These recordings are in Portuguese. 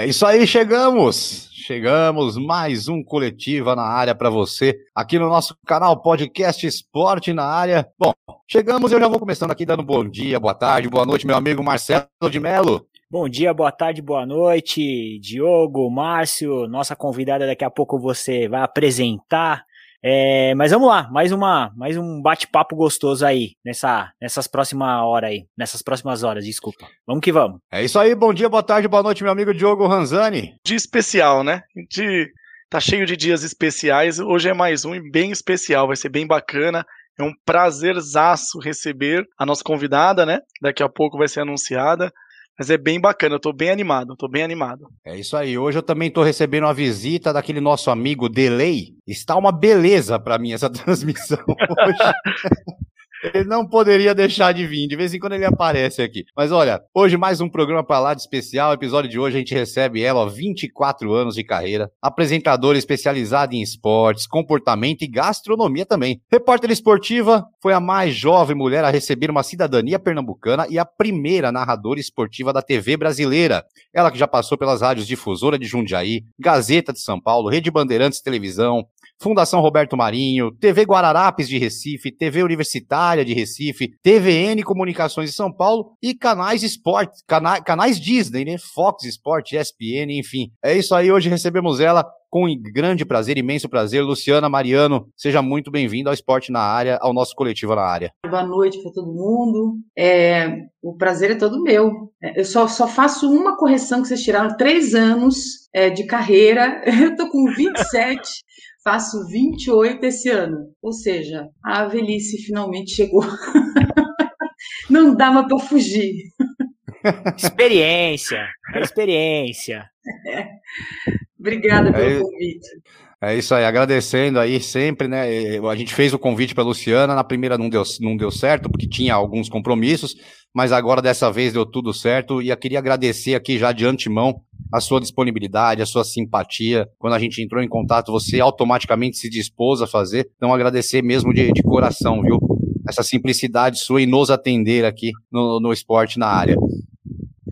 É isso aí, chegamos! Chegamos, mais um Coletiva na área para você, aqui no nosso canal Podcast Esporte na área. Bom, chegamos e eu já vou começando aqui dando bom dia, boa tarde, boa noite, meu amigo Marcelo de Melo. Bom dia, boa tarde, boa noite, Diogo, Márcio, nossa convidada daqui a pouco você vai apresentar. É, mas vamos lá, mais uma, mais um bate-papo gostoso aí nessa, nessas próximas horas aí, nessas próximas horas, desculpa. Vamos que vamos. É isso aí, bom dia, boa tarde, boa noite, meu amigo Diogo Ranzani. Dia especial, né? De, tá cheio de dias especiais. Hoje é mais um e bem especial, vai ser bem bacana. É um prazerzaço receber a nossa convidada, né? Daqui a pouco vai ser anunciada. Mas é bem bacana, eu tô bem animado, tô bem animado. É isso aí. Hoje eu também tô recebendo uma visita daquele nosso amigo Delay. Está uma beleza para mim essa transmissão hoje. Ele não poderia deixar de vir, de vez em quando ele aparece aqui. Mas olha, hoje mais um programa para lá de especial. Episódio de hoje a gente recebe ela, ó, 24 anos de carreira, apresentadora especializada em esportes, comportamento e gastronomia também. Repórter esportiva, foi a mais jovem mulher a receber uma cidadania pernambucana e a primeira narradora esportiva da TV brasileira. Ela que já passou pelas rádios Difusora de Jundiaí, Gazeta de São Paulo, Rede Bandeirantes Televisão, Fundação Roberto Marinho, TV Guararapes de Recife, TV Universitária de Recife, TVN Comunicações de São Paulo e canais esporte, cana canais Disney, né? Fox Sport, ESPN, enfim. É isso aí, hoje recebemos ela com grande prazer, imenso prazer. Luciana Mariano, seja muito bem-vinda ao Esporte na Área, ao nosso coletivo na área. Boa noite para todo mundo. É, o prazer é todo meu. É, eu só, só faço uma correção que vocês tiraram três anos é, de carreira. Eu tô com 27. Faço 28 esse ano. Ou seja, a velhice finalmente chegou. Não dava para fugir. Experiência, experiência. É. Obrigada pelo é, convite. É isso aí, agradecendo aí sempre, né? A gente fez o convite para Luciana, na primeira não deu, não deu certo, porque tinha alguns compromissos, mas agora dessa vez deu tudo certo. E eu queria agradecer aqui já de antemão a sua disponibilidade, a sua simpatia. Quando a gente entrou em contato, você automaticamente se dispôs a fazer. Então, agradecer mesmo de, de coração, viu? Essa simplicidade sua em nos atender aqui no, no esporte na área.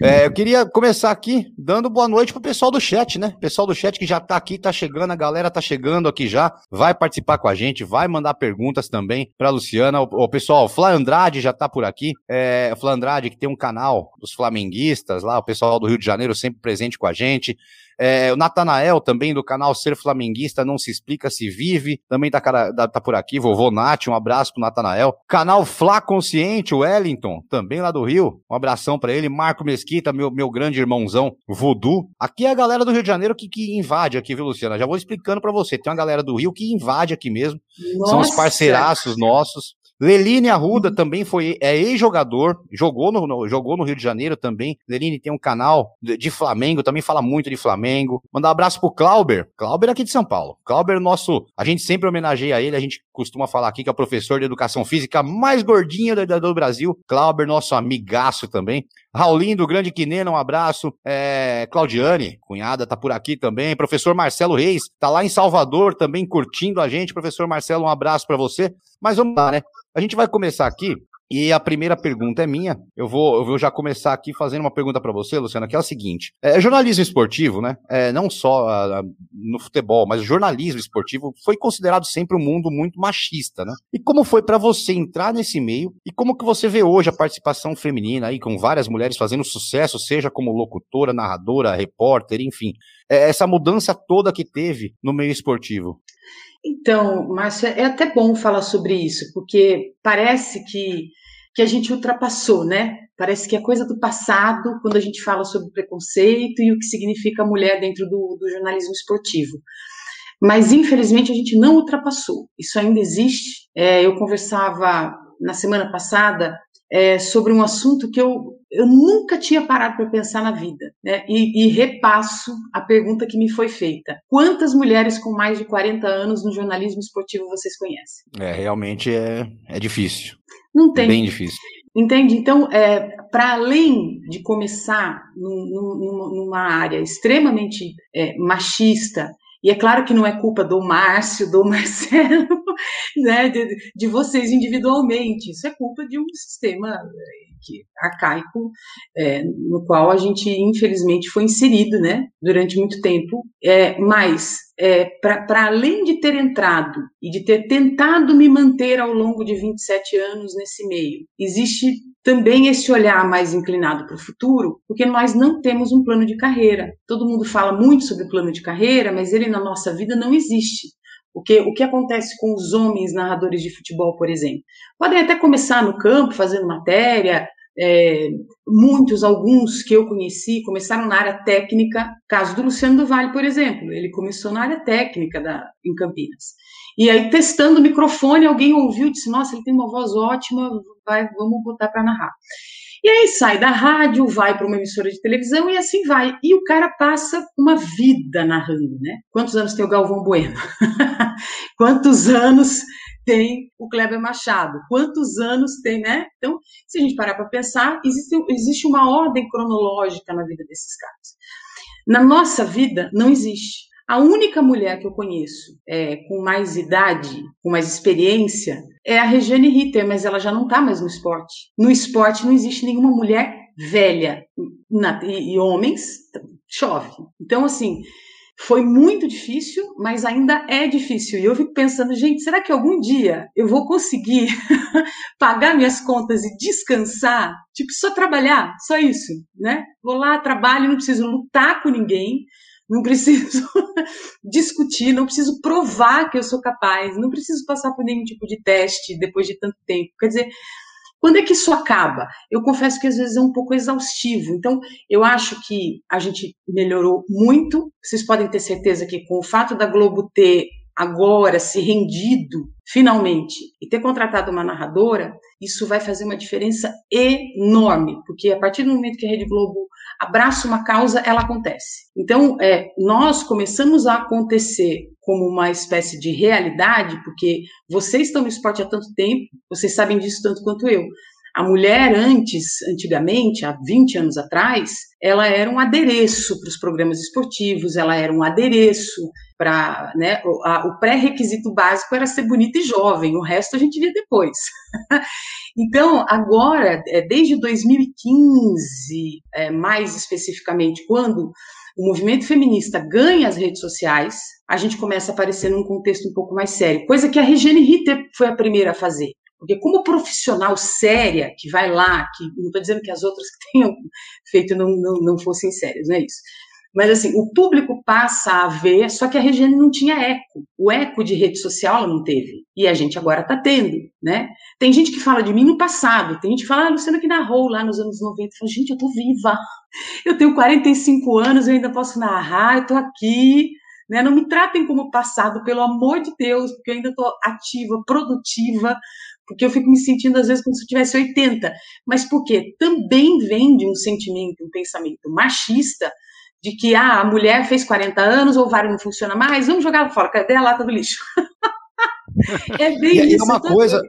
É, eu queria começar aqui dando boa noite pro pessoal do chat, né? Pessoal do chat que já tá aqui, tá chegando, a galera tá chegando aqui já, vai participar com a gente, vai mandar perguntas também pra Luciana. O, o pessoal, o Flá Andrade já tá por aqui. É, o Flá Andrade que tem um canal dos flamenguistas lá, o pessoal do Rio de Janeiro sempre presente com a gente. É, o Natanael, também do canal Ser Flamenguista, não se explica se vive, também tá, cara, tá por aqui. Vovô Nath, um abraço pro Natanael. Canal Flá Consciente, o Wellington, também lá do Rio, um abração para ele. Marco Mesquita, meu, meu grande irmãozão, Voodoo. Aqui é a galera do Rio de Janeiro que, que invade aqui, viu, Luciana? Já vou explicando para você. Tem uma galera do Rio que invade aqui mesmo. Nossa. São os parceiraços nossos. Leline Arruda também foi é ex-jogador, jogou no, no, jogou no Rio de Janeiro também. Leline tem um canal de, de, Flamengo, também fala muito de Flamengo. Mandar um abraço pro Clauber. Clauber aqui de São Paulo. Clauber, nosso. A gente sempre homenageia ele, a gente costuma falar aqui que é o professor de educação física mais gordinho do, do Brasil. Clauber, nosso amigaço também. Raulinho do Grande Quinena, um abraço. É, Claudiane, cunhada, tá por aqui também. Professor Marcelo Reis, tá lá em Salvador também curtindo a gente. Professor Marcelo, um abraço para você. Mas vamos lá, né? A gente vai começar aqui e a primeira pergunta é minha. Eu vou, eu vou já começar aqui fazendo uma pergunta para você, Luciana, que é a seguinte: é, jornalismo esportivo, né? É, não só uh, no futebol, mas o jornalismo esportivo foi considerado sempre um mundo muito machista, né? E como foi para você entrar nesse meio? E como que você vê hoje a participação feminina aí com várias mulheres fazendo sucesso, seja como locutora, narradora, repórter, enfim, essa mudança toda que teve no meio esportivo? Então, Márcia, é até bom falar sobre isso, porque parece que, que a gente ultrapassou, né? Parece que é coisa do passado quando a gente fala sobre preconceito e o que significa mulher dentro do, do jornalismo esportivo. mas infelizmente a gente não ultrapassou. Isso ainda existe. É, eu conversava na semana passada é, sobre um assunto que eu, eu nunca tinha parado para pensar na vida, né? E, e, repasso a pergunta que me foi feita: quantas mulheres com mais de 40 anos no jornalismo esportivo vocês conhecem? É, realmente é, é difícil. Não tem. Bem difícil. Entende? Então, é, para além de começar num, numa área extremamente é, machista, e é claro que não é culpa do Márcio, do Marcelo, né, de, de vocês individualmente, isso é culpa de um sistema que, arcaico, é, no qual a gente, infelizmente, foi inserido, né, durante muito tempo. É, mas, é, para além de ter entrado e de ter tentado me manter ao longo de 27 anos nesse meio, existe também esse olhar mais inclinado para o futuro, porque nós não temos um plano de carreira. Todo mundo fala muito sobre plano de carreira, mas ele na nossa vida não existe. Porque o que acontece com os homens narradores de futebol, por exemplo? Podem até começar no campo, fazendo matéria, é, muitos, alguns que eu conheci, começaram na área técnica. Caso do Luciano do Vale, por exemplo, ele começou na área técnica da, em Campinas. E aí, testando o microfone, alguém ouviu e disse: Nossa, ele tem uma voz ótima, vai, vamos botar para narrar. E aí sai da rádio, vai para uma emissora de televisão e assim vai. E o cara passa uma vida narrando, né? Quantos anos tem o Galvão Bueno? Quantos anos tem o Kleber Machado? Quantos anos tem, né? Então, se a gente parar para pensar, existe, existe uma ordem cronológica na vida desses caras. Na nossa vida, não existe. A única mulher que eu conheço é, com mais idade, com mais experiência, é a Regiane Ritter, mas ela já não está mais no esporte. No esporte não existe nenhuma mulher velha. Na, e, e homens, chove. Então, assim, foi muito difícil, mas ainda é difícil. E eu fico pensando, gente, será que algum dia eu vou conseguir pagar minhas contas e descansar? Tipo, só trabalhar, só isso, né? Vou lá, trabalho, não preciso lutar com ninguém, não preciso discutir, não preciso provar que eu sou capaz, não preciso passar por nenhum tipo de teste depois de tanto tempo. Quer dizer, quando é que isso acaba? Eu confesso que às vezes é um pouco exaustivo. Então, eu acho que a gente melhorou muito. Vocês podem ter certeza que com o fato da Globo ter agora se rendido finalmente e ter contratado uma narradora, isso vai fazer uma diferença enorme, porque a partir do momento que a Rede Globo abraça uma causa, ela acontece. Então, é, nós começamos a acontecer como uma espécie de realidade, porque vocês estão no esporte há tanto tempo, vocês sabem disso tanto quanto eu. A mulher antes, antigamente, há 20 anos atrás, ela era um adereço para os programas esportivos, ela era um adereço para, né, o, pré-requisito básico era ser bonita e jovem, o resto a gente via depois. então, agora, é, desde 2015, é, mais especificamente, quando o movimento feminista ganha as redes sociais, a gente começa a aparecer num contexto um pouco mais sério, coisa que a Regiane Ritter foi a primeira a fazer. Porque como profissional séria que vai lá, que não estou dizendo que as outras que tenham feito não, não, não fossem sérias, não é isso. Mas assim, o público passa a ver, só que a Regiane não tinha eco. O eco de rede social ela não teve. E a gente agora está tendo, né? Tem gente que fala de mim no passado, tem gente que fala, ah, Luciana que narrou lá nos anos 90. Eu falo, gente, eu tô viva. Eu tenho 45 anos, eu ainda posso narrar, eu tô aqui. Né? Não me tratem como passado, pelo amor de Deus, porque eu ainda estou ativa, produtiva, porque eu fico me sentindo às vezes como se eu tivesse 80. Mas por quê? Também vem de um sentimento, um pensamento machista de que ah, a mulher fez 40 anos, o ovário não funciona mais, vamos jogar fora, cadê a lata do lixo? é bem e, isso. É uma coisa,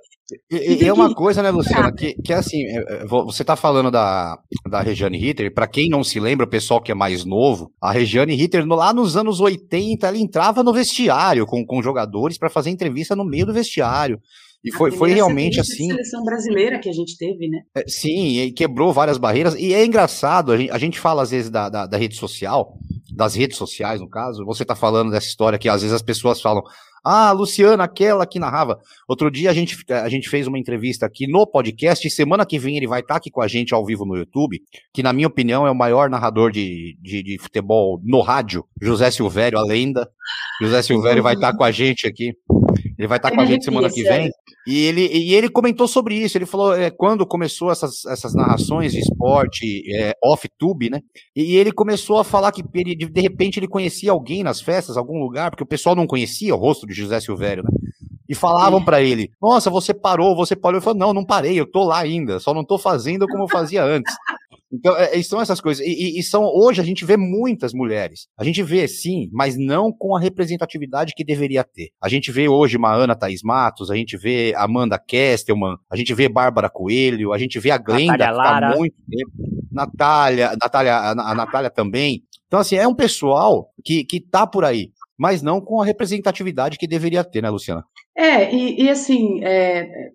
e, é uma coisa, né, Luciana, que, que é assim, é, é, você tá falando da, da Regiane Ritter, para quem não se lembra, o pessoal que é mais novo, a Regiane Ritter, lá nos anos 80, ela entrava no vestiário com, com jogadores para fazer entrevista no meio do vestiário. E foi, foi realmente assim. seleção brasileira que a gente teve, né? É, sim, e quebrou várias barreiras. E é engraçado, a gente, a gente fala às vezes da, da, da, rede social, das redes sociais, no caso. Você tá falando dessa história que às vezes as pessoas falam. Ah, Luciana, aquela que narrava. Outro dia a gente, a gente fez uma entrevista aqui no podcast e semana que vem ele vai estar tá aqui com a gente ao vivo no YouTube, que na minha opinião é o maior narrador de, de, de futebol no rádio, José Silvério, a lenda. José Silvério vai estar tá com a gente aqui. Ele vai estar tá com a gente semana que vem. E ele, e ele comentou sobre isso. Ele falou é, quando começou essas, essas narrações de esporte é, off-tube, né? E, ele começou a falar que ele, de repente ele conhecia alguém nas festas, algum lugar, porque o pessoal não conhecia o rosto de José Silvério, né? E falavam para ele: Nossa, você parou, você parou. Ele falou: Não, não parei, eu tô lá ainda, só não tô fazendo como eu fazia antes. Então, é, são essas coisas. E, e, são hoje a gente vê muitas mulheres. A gente vê, sim, mas não com a representatividade que deveria ter. A gente vê hoje uma Ana Thaís Matos, a gente vê Amanda Kestelman, a gente vê Bárbara Coelho, a gente vê a Glenda, Natália que tá muito Natália, Natália, a Natália também. Então, assim, é um pessoal que, que tá por aí, mas não com a representatividade que deveria ter, né, Luciana? É, e, e assim, é,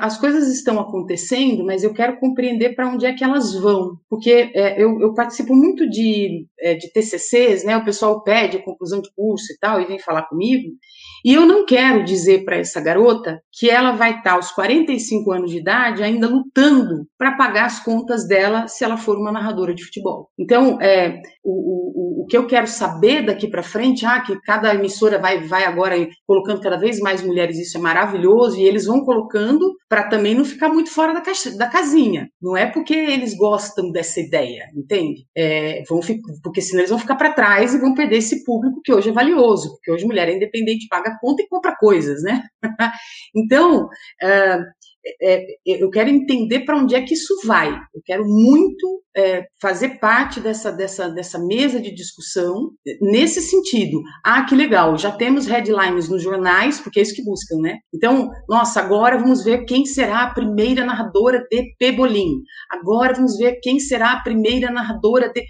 as coisas estão acontecendo, mas eu quero compreender para onde é que elas vão, porque é, eu, eu, participo muito de, é, de TCCs, né? O pessoal pede conclusão de curso e tal, e vem falar comigo, e eu não quero dizer para essa garota que ela vai estar aos 45 anos de idade ainda lutando para pagar as contas dela se ela for uma narradora de futebol. Então, é, o, o, o que eu quero saber daqui para frente, ah, que cada emissora vai, vai agora colocando cada vez mais mulheres, isso é maravilhoso, e eles vão colocando para também não ficar muito fora da, caixa, da casinha. Não é porque eles gostam dessa ideia, entende? É, vão, porque senão eles vão ficar para trás e vão perder esse público que hoje é valioso, porque hoje mulher é independente, paga conta e compra coisas, né? então, uh, é, eu quero entender para onde é que isso vai. Eu quero muito é, fazer parte dessa, dessa, dessa mesa de discussão nesse sentido. Ah, que legal, já temos headlines nos jornais, porque é isso que buscam, né? Então, nossa, agora vamos ver quem será a primeira narradora de Pebolim. Agora vamos ver quem será a primeira narradora de.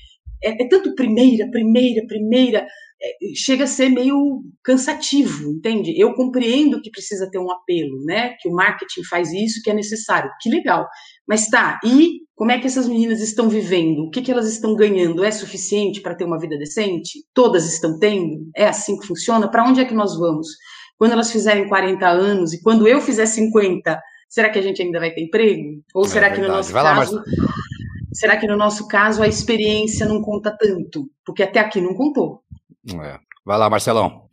É, é tanto primeira, primeira, primeira. É, chega a ser meio cansativo, entende? Eu compreendo que precisa ter um apelo, né? Que o marketing faz isso, que é necessário. Que legal. Mas tá, e como é que essas meninas estão vivendo? O que, que elas estão ganhando? É suficiente para ter uma vida decente? Todas estão tendo? É assim que funciona? Para onde é que nós vamos? Quando elas fizerem 40 anos e quando eu fizer 50, será que a gente ainda vai ter emprego? Ou é será verdade. que no nosso vai caso. Lá, será que no nosso caso a experiência não conta tanto? Porque até aqui não contou. É. Vai lá, Marcelão.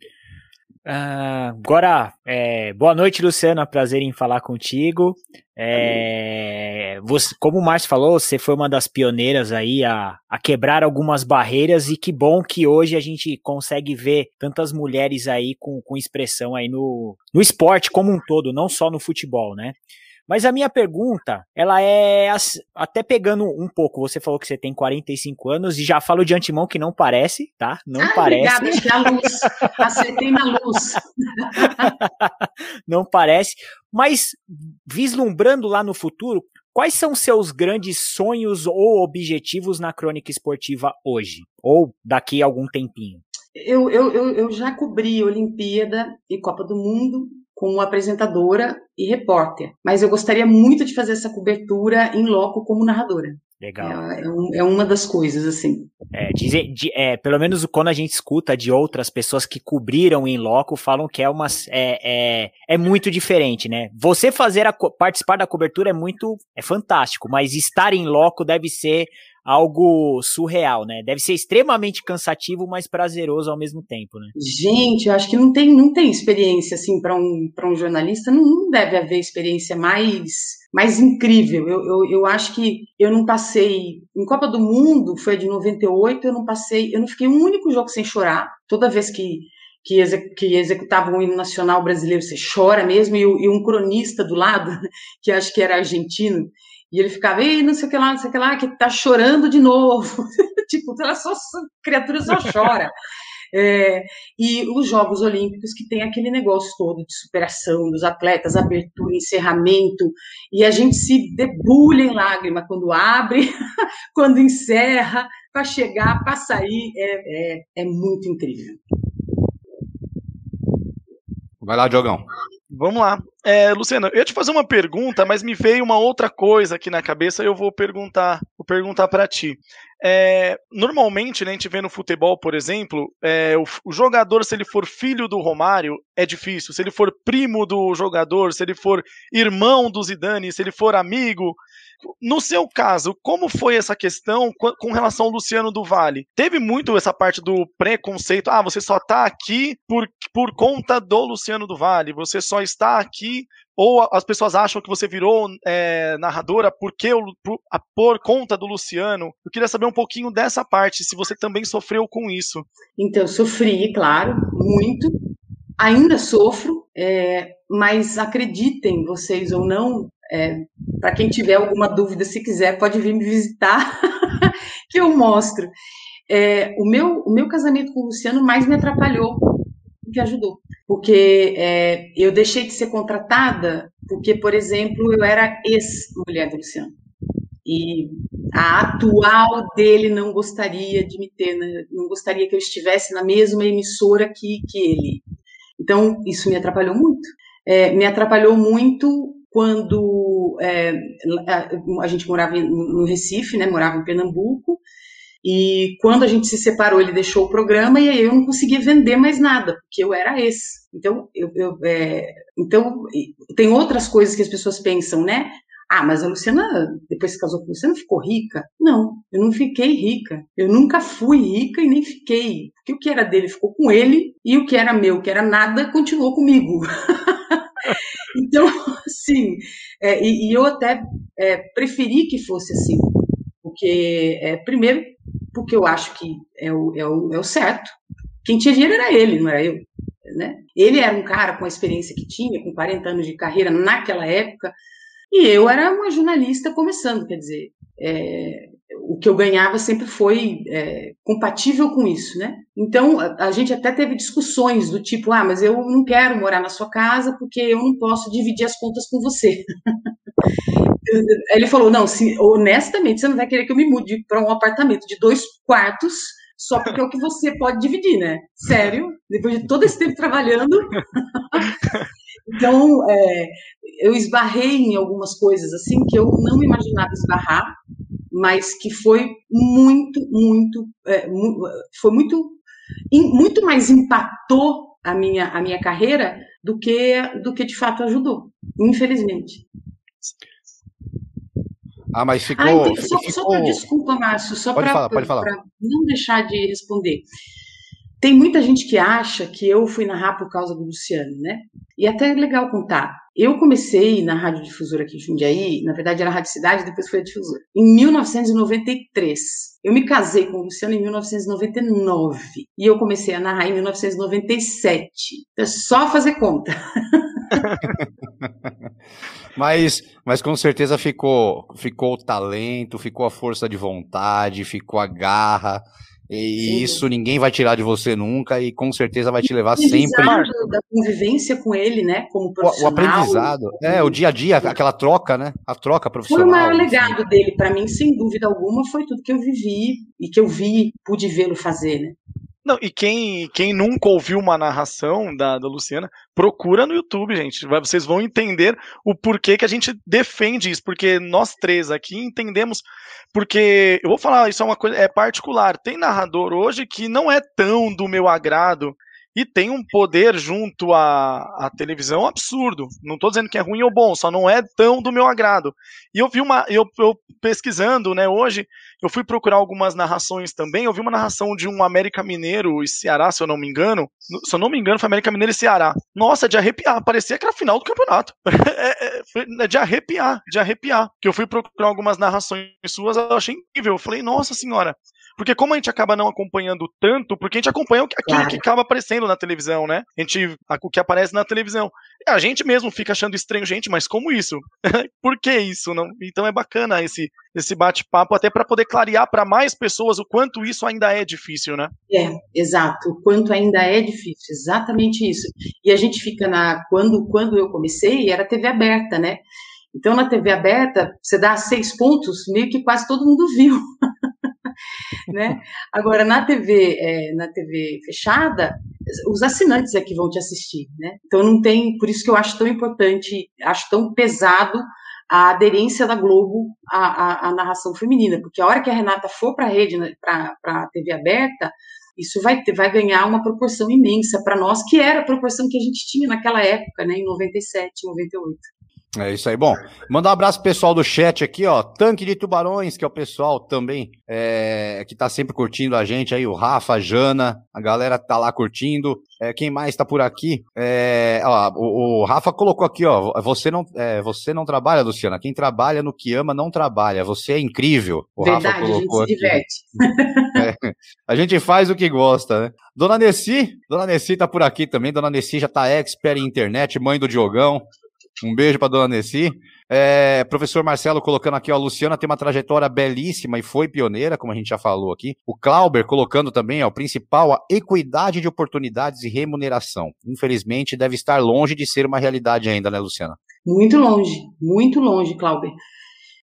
Uh, agora, é, boa noite, Luciana. Prazer em falar contigo. É, você, como o Márcio falou, você foi uma das pioneiras aí a, a quebrar algumas barreiras e que bom que hoje a gente consegue ver tantas mulheres aí com, com expressão aí no, no esporte como um todo, não só no futebol, né? Mas a minha pergunta, ela é até pegando um pouco. Você falou que você tem 45 anos e já falo de antemão que não parece, tá? Não ah, parece. Obrigada, a luz. Acertei na luz. não parece. Mas vislumbrando lá no futuro, quais são seus grandes sonhos ou objetivos na crônica esportiva hoje? Ou daqui a algum tempinho? Eu, eu, eu, eu já cobri Olimpíada e Copa do Mundo como apresentadora e repórter, mas eu gostaria muito de fazer essa cobertura em loco como narradora. Legal. É, é, é uma das coisas, assim. É, dizer, de, é, pelo menos quando a gente escuta de outras pessoas que cobriram em loco, falam que é, uma, é, é, é muito diferente, né? Você fazer a, participar da cobertura é muito, é fantástico, mas estar em loco deve ser algo surreal, né? Deve ser extremamente cansativo, mas prazeroso ao mesmo tempo, né? Gente, eu acho que não tem, não tem experiência assim para um, um jornalista, não, não, deve haver experiência mais mais incrível. Eu, eu, eu acho que eu não passei em Copa do Mundo, foi de 98, eu não passei, eu não fiquei um único jogo sem chorar. Toda vez que que, exec, que executava um hino nacional brasileiro, você chora mesmo, e, e, um cronista do lado, que acho que era argentino, e ele ficava, ei, não sei o que lá, não sei o que lá, que tá chorando de novo. tipo, ela só, criatura só chora. É, e os Jogos Olímpicos que tem aquele negócio todo de superação dos atletas, abertura, encerramento, e a gente se debulha em lágrima quando abre, quando encerra, para chegar, para sair, é, é, é muito incrível. Vai lá, Diogão. Vamos lá. É, Luciana, eu ia te fazer uma pergunta, mas me veio uma outra coisa aqui na cabeça e eu vou perguntar, vou perguntar para ti. É, normalmente, né, a gente vê no futebol, por exemplo, é, o, o, jogador, se ele for filho do Romário, é difícil. Se ele for primo do jogador, se ele for irmão do Zidane, se ele for amigo, no seu caso, como foi essa questão com relação ao Luciano do Vale? Teve muito essa parte do preconceito, ah, você só está aqui por, por conta do Luciano do Vale, você só está aqui ou as pessoas acham que você virou é, narradora porque por, por conta do Luciano. Eu queria saber um pouquinho dessa parte, se você também sofreu com isso. Então, sofri, claro, muito. Ainda sofro, é, mas acreditem vocês ou não, é, para quem tiver alguma dúvida, se quiser, pode vir me visitar, que eu mostro. É, o, meu, o meu casamento com o Luciano mais me atrapalhou do que ajudou. Porque é, eu deixei de ser contratada porque, por exemplo, eu era ex-mulher do Luciano. E a atual dele não gostaria de me ter, né? não gostaria que eu estivesse na mesma emissora que, que ele. Então, isso me atrapalhou muito. É, me atrapalhou muito quando é, a, gente morava no Recife, né, morava em Pernambuco, e quando a gente se separou, ele deixou o programa e aí eu não conseguia vender mais nada, porque eu era esse. Então, eu, eu é, então tem outras coisas que as pessoas pensam, né? Ah, mas a Luciana, depois que casou com o Luciano, ficou rica? Não, eu não fiquei rica. Eu nunca fui rica e nem fiquei. Porque o que era dele ficou com ele e o que era meu, que era nada, continuou comigo. então, assim, é, e, e, eu até é, preferi que fosse assim. Porque, é, primeiro, porque eu acho que é o, é, o, é o certo. Quem tinha dinheiro era ele, não era eu. Né? Ele era um cara com a experiência que tinha, com 40 anos de carreira naquela época, e eu era uma jornalista começando, quer dizer, é, o que eu ganhava sempre foi é, compatível com isso, né? Então, a, a, gente até teve discussões do tipo, ah, mas eu não quero morar na sua casa porque eu não posso dividir as contas com você. Ele falou, não, se, honestamente, você não vai querer que eu me mude para um apartamento de dois quartos só porque é o que você pode dividir, né? Sério? Depois de todo esse tempo trabalhando. então, é, eu esbarrei em algumas coisas assim que eu não imaginava esbarrar, mas que foi muito, muito, é, foi muito, muito mais impactou a minha, a minha carreira do que, do que de fato ajudou, infelizmente. Ah, mas ficou. Ah, então, só, ficou... só pra, desculpa, Márcio, só para não deixar de responder. Tem muita gente que acha que eu fui narrar por causa do Luciano, né? E até é legal contar. Eu comecei na Rádio Difusora aqui em Jundiaí, na verdade era a Rádio Cidade, depois foi a Difusora, em 1993. Eu me casei com o Luciano em 1999 e eu comecei a narrar em 1997. Então é só fazer conta. mas, mas com certeza ficou, ficou o talento, ficou a força de vontade, ficou a garra. E Sim. isso ninguém vai tirar de você nunca e com certeza vai te levar sempre. da convivência com ele, né? Como profissional. O, o aprendizado, é, o dia a dia, aquela troca, né? A troca profissional. Foi o maior legado dele para mim, sem dúvida alguma, foi tudo que eu vivi e que eu vi, pude vê-lo fazer, né? Não, e quem, quem nunca ouviu uma narração da, da Luciana, procura no YouTube, gente. Vocês vão entender o porquê que a gente defende isso, porque nós três aqui entendemos. Porque eu vou falar, isso é uma coisa é particular. Tem narrador hoje que não é tão do meu agrado e tem um poder junto à, à televisão absurdo. Não estou dizendo que é ruim ou bom, só não é tão do meu agrado. E eu vi uma, eu, eu, pesquisando, né, hoje, eu fui procurar algumas narrações também. Eu vi uma narração de um América Mineiro e Ceará, se eu não me engano. Se eu não me engano, foi América Mineiro e Ceará. Nossa, de arrepiar, parecia que era a final do campeonato. é, é, é, de arrepiar, de arrepiar. Que eu fui procurar algumas narrações suas, eu achei incrível. Eu falei, nossa senhora, porque como a gente acaba não acompanhando tanto, porque a gente acompanha aquilo claro. que acaba aparecendo na televisão, né? A gente, o que aparece na televisão. A gente mesmo fica achando estranho, gente, mas como isso? Por que isso? Não? Então é bacana esse, esse bate-papo, até para poder clarear para mais pessoas o quanto isso ainda é difícil, né? É, exato. O quanto ainda é difícil, exatamente isso. E a gente fica na. Quando, quando eu comecei, era TV aberta, né? Então, na TV aberta, você dá seis pontos, meio que quase todo mundo viu. né? Agora, na TV, é, na TV fechada, os assinantes é que vão te assistir, né? Então não tem, por isso que eu acho tão importante, acho tão pesado a aderência da Globo à, à, à narração feminina, porque a hora que a Renata for para a rede, né, para a TV aberta, isso vai, ter, vai ganhar uma proporção imensa para nós, que era a proporção que a gente tinha naquela época, né, em 97, 98. É isso aí. Bom, mandar um abraço pro pessoal do chat aqui, ó. Tanque de Tubarões, que é o pessoal também é, que tá sempre curtindo a gente aí, o Rafa, a Jana, a galera tá lá curtindo. É, quem mais tá por aqui? É, ó, o, o, Rafa colocou aqui, ó. Você não, é, você não trabalha, Luciana. Quem trabalha no que ama não trabalha. Você é incrível. O Verdade, Rafa colocou a gente se aqui. diverte. É, a gente faz o que gosta, né? Dona Nessi, Dona Nessi tá por aqui também. Dona Nessi já tá expert em internet, mãe do Diogão. Um beijo para dona Nessi. É, professor Marcelo colocando aqui, ó, a Luciana tem uma trajetória belíssima e foi pioneira, como a gente já falou aqui. O Clauber colocando também, ó, o principal, a equidade de oportunidades e remuneração. Infelizmente, deve estar longe de ser uma realidade ainda, né, Luciana? Muito longe, muito longe, Clauber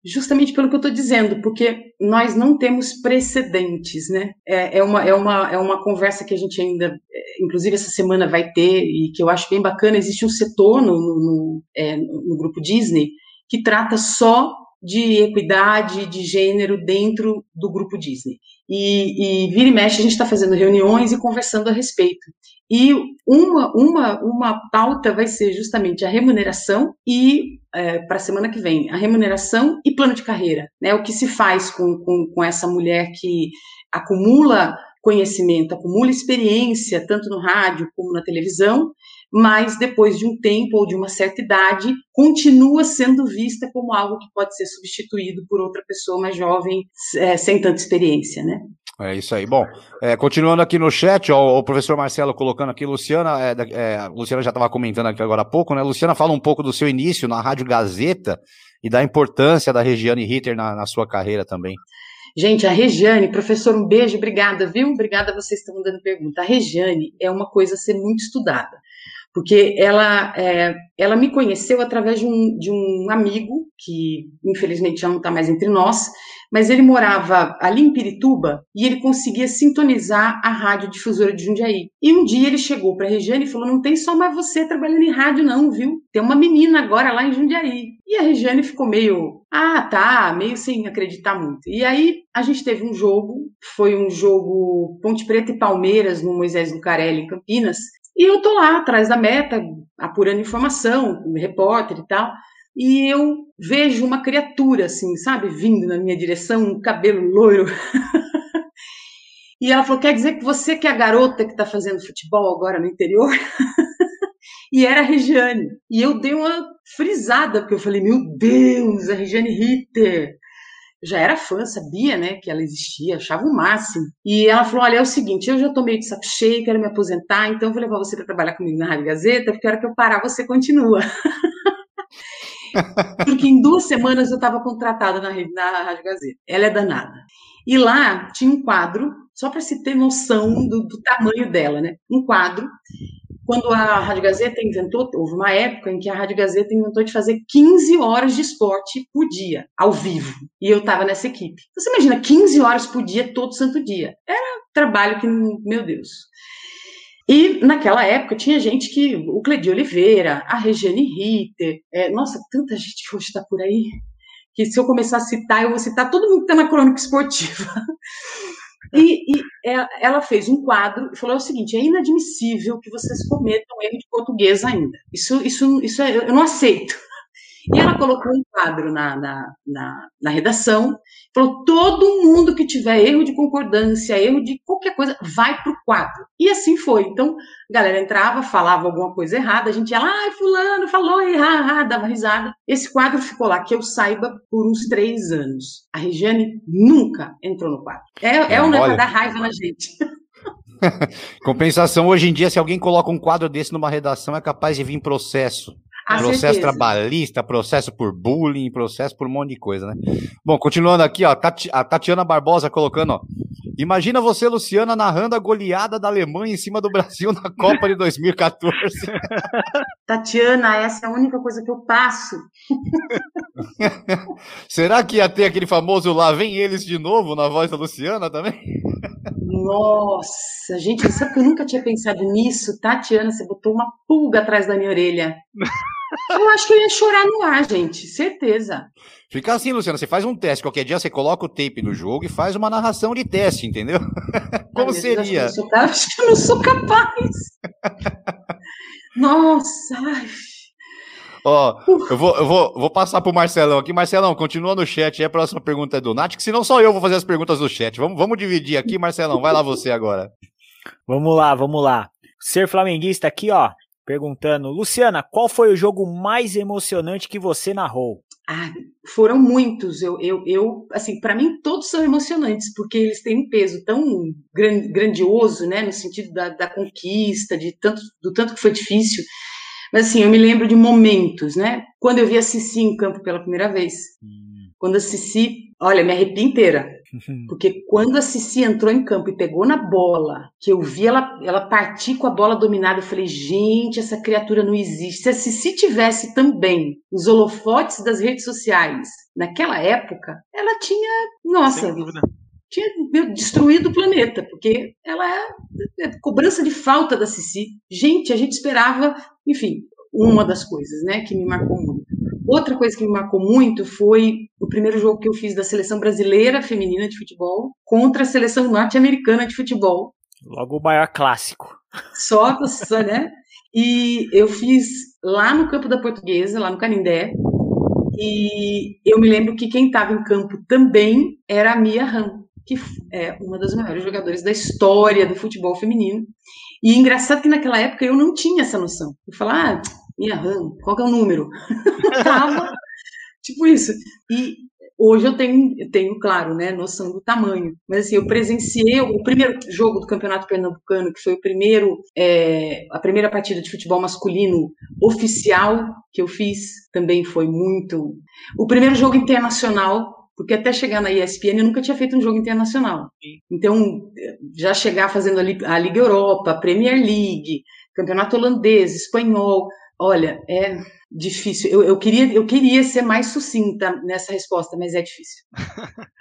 justamente pelo que eu estou dizendo, porque nós não temos precedentes, né? É, é, uma, é, uma, é uma conversa que a gente ainda, é, inclusive essa semana vai ter, e que eu acho bem bacana. Existe um setor no, no, no, é, no grupo Disney que trata só de equidade de gênero dentro do grupo Disney. E, e vira e mexe, a gente está fazendo reuniões e conversando a respeito. E uma, uma, uma pauta vai ser justamente a remuneração e, é, para a semana que vem, a remuneração e plano de carreira. Né? O que se faz com, com, com essa mulher que acumula conhecimento, acumula experiência, tanto no rádio como na televisão, mas depois de um tempo ou de uma certa idade, continua sendo vista como algo que pode ser substituído por outra pessoa mais jovem, é, sem tanta experiência, né? É isso aí. Bom, é, continuando aqui no chat, ó, o professor Marcelo colocando aqui, Luciana, é, é, Luciana já estava comentando aqui agora há pouco, né? Luciana fala um pouco do seu início na Rádio Gazeta e da importância da Regiane Ritter na, na sua carreira também. Gente, a Regiane, professor, um beijo, obrigada, viu? Obrigada a vocês que estão dando pergunta. A Regiane é uma coisa a ser muito estudada porque ela, é, ela me conheceu através de um, de um amigo, que infelizmente já não está mais entre nós, mas ele morava ali em Pirituba e ele conseguia sintonizar a rádio difusora de Jundiaí. E um dia ele chegou para a Regiane e falou: Não tem só mais você trabalhando em rádio, não, viu? Tem uma menina agora lá em Jundiaí. E a Regiane ficou meio, ah, tá, meio sem acreditar muito. E aí a gente teve um jogo, foi um jogo Ponte Preta e Palmeiras no Moisés Lucarelli, em Campinas, e eu tô lá atrás da meta, apurando informação, repórter e tal, e eu vejo uma criatura, assim, sabe, vindo na minha direção, um cabelo loiro. e ela falou: quer dizer que você que é a garota que está fazendo futebol agora no interior? e era a Regiane. E eu dei uma frisada, porque eu falei: meu Deus, a Regiane Ritter já era fã, sabia, né, que ela existia, achava o máximo. E ela falou: Olha, é o seguinte, eu já tô meio de saco cheio, quero me aposentar, então vou levar você para trabalhar comigo na Rádio Gazeta, porque a hora que eu parar, você continua. porque em duas semanas eu estava contratada na, na Rádio Gazeta. Ela é danada. E lá tinha um quadro, só para se ter noção do, do tamanho dela, né? Um quadro quando a Rádio Gazeta inventou, houve uma época em que a Rádio Gazeta inventou de fazer 15 horas de esporte por dia, ao vivo. E eu estava nessa equipe. Então, você imagina, 15 horas por dia, todo santo dia. Era trabalho que, meu Deus. E naquela época tinha gente que, o Cledio Oliveira, a Regiane Ritter, é, nossa, tanta gente que hoje está por aí, que se eu começar a citar, eu vou citar todo mundo que está na crônica esportiva. E, e, é, ela fez um quadro e falou o seguinte: é inadmissível que vocês cometam erro de português ainda. Isso, isso, isso é, eu não aceito. E ela colocou um quadro na, na, na, na redação, falou: todo mundo que tiver erro de concordância, erro de qualquer coisa, vai para o quadro. E assim foi. Então, a galera entrava, falava alguma coisa errada, a gente ia lá, ai, fulano falou errado, dava risada. Esse quadro ficou lá, que eu saiba, por uns três anos. A Regiane nunca entrou no quadro. É, é um negócio da raiva na gente. Compensação, hoje em dia, se alguém coloca um quadro desse numa redação, é capaz de vir processo. A processo certeza. trabalhista, processo por bullying, processo por um monte de coisa, né? Bom, continuando aqui, ó, a Tatiana Barbosa colocando, ó. Imagina você, Luciana, narrando a goleada da Alemanha em cima do Brasil na Copa de 2014. Tatiana, essa é a única coisa que eu passo. Será que ia ter aquele famoso lá vem eles de novo na voz da Luciana também? Nossa, gente, sabe que eu nunca tinha pensado nisso? Tatiana, você botou uma pulga atrás da minha orelha. Eu acho que eu ia chorar no ar, gente, certeza. Fica assim, Luciana, você faz um teste. Qualquer dia você coloca o tape no jogo e faz uma narração de teste, entendeu? Como Ai, seria? Deus, acho, que acho que eu não sou capaz. Nossa. Ó, eu vou, eu vou, vou passar pro Marcelão aqui. Marcelão, continua no chat. E a próxima pergunta é do Nath, que senão só eu vou fazer as perguntas do chat. Vamos, vamos dividir aqui, Marcelão. Vai lá você agora. Vamos lá, vamos lá. Ser flamenguista aqui, ó, perguntando, Luciana, qual foi o jogo mais emocionante que você narrou? Ah, foram muitos. Eu, eu, eu assim, para mim todos são emocionantes porque eles têm um peso tão grandioso, né, no sentido da, da conquista, de tanto, do tanto que foi difícil. Mas assim, eu me lembro de momentos, né? Quando eu vi a Cici em campo pela primeira vez. Hum. Quando a Cici, olha, me arrepio inteira. Porque quando a Cici entrou em campo e pegou na bola, que eu vi ela, ela partir com a bola dominada, eu falei, gente, essa criatura não existe. Se a Cici tivesse também os holofotes das redes sociais naquela época, ela tinha, nossa, tinha destruído o planeta, porque ela é, é cobrança de falta da Cici. Gente, a gente esperava, enfim, uma das coisas, né, que me marcou muito. Outra coisa que me marcou muito foi o primeiro jogo que eu fiz da seleção brasileira feminina de futebol contra a seleção norte-americana de futebol. Logo o maior clássico. Só, só, né? E eu fiz lá no campo da Portuguesa, lá no Canindé. E eu me lembro que quem estava em campo também era a Mia Ram, que é uma das maiores jogadoras da história do futebol feminino. E engraçado que naquela época eu não tinha essa noção. Eu falava, ah, minha RAM, qual que é o número? Tava, tipo isso. E hoje eu tenho, tenho, claro, né, noção do tamanho. Mas assim, eu presenciei o primeiro jogo do Campeonato Pernambucano, que foi o primeiro, é, a primeira partida de futebol masculino oficial que eu fiz, também foi muito. O primeiro jogo internacional porque até chegar na ESPN eu nunca tinha feito um jogo internacional. Então, já chegar fazendo a Liga Europa, a Premier League, Campeonato Holandês, Espanhol, olha, é difícil. Eu, eu, queria, eu queria ser mais sucinta nessa resposta, mas é difícil.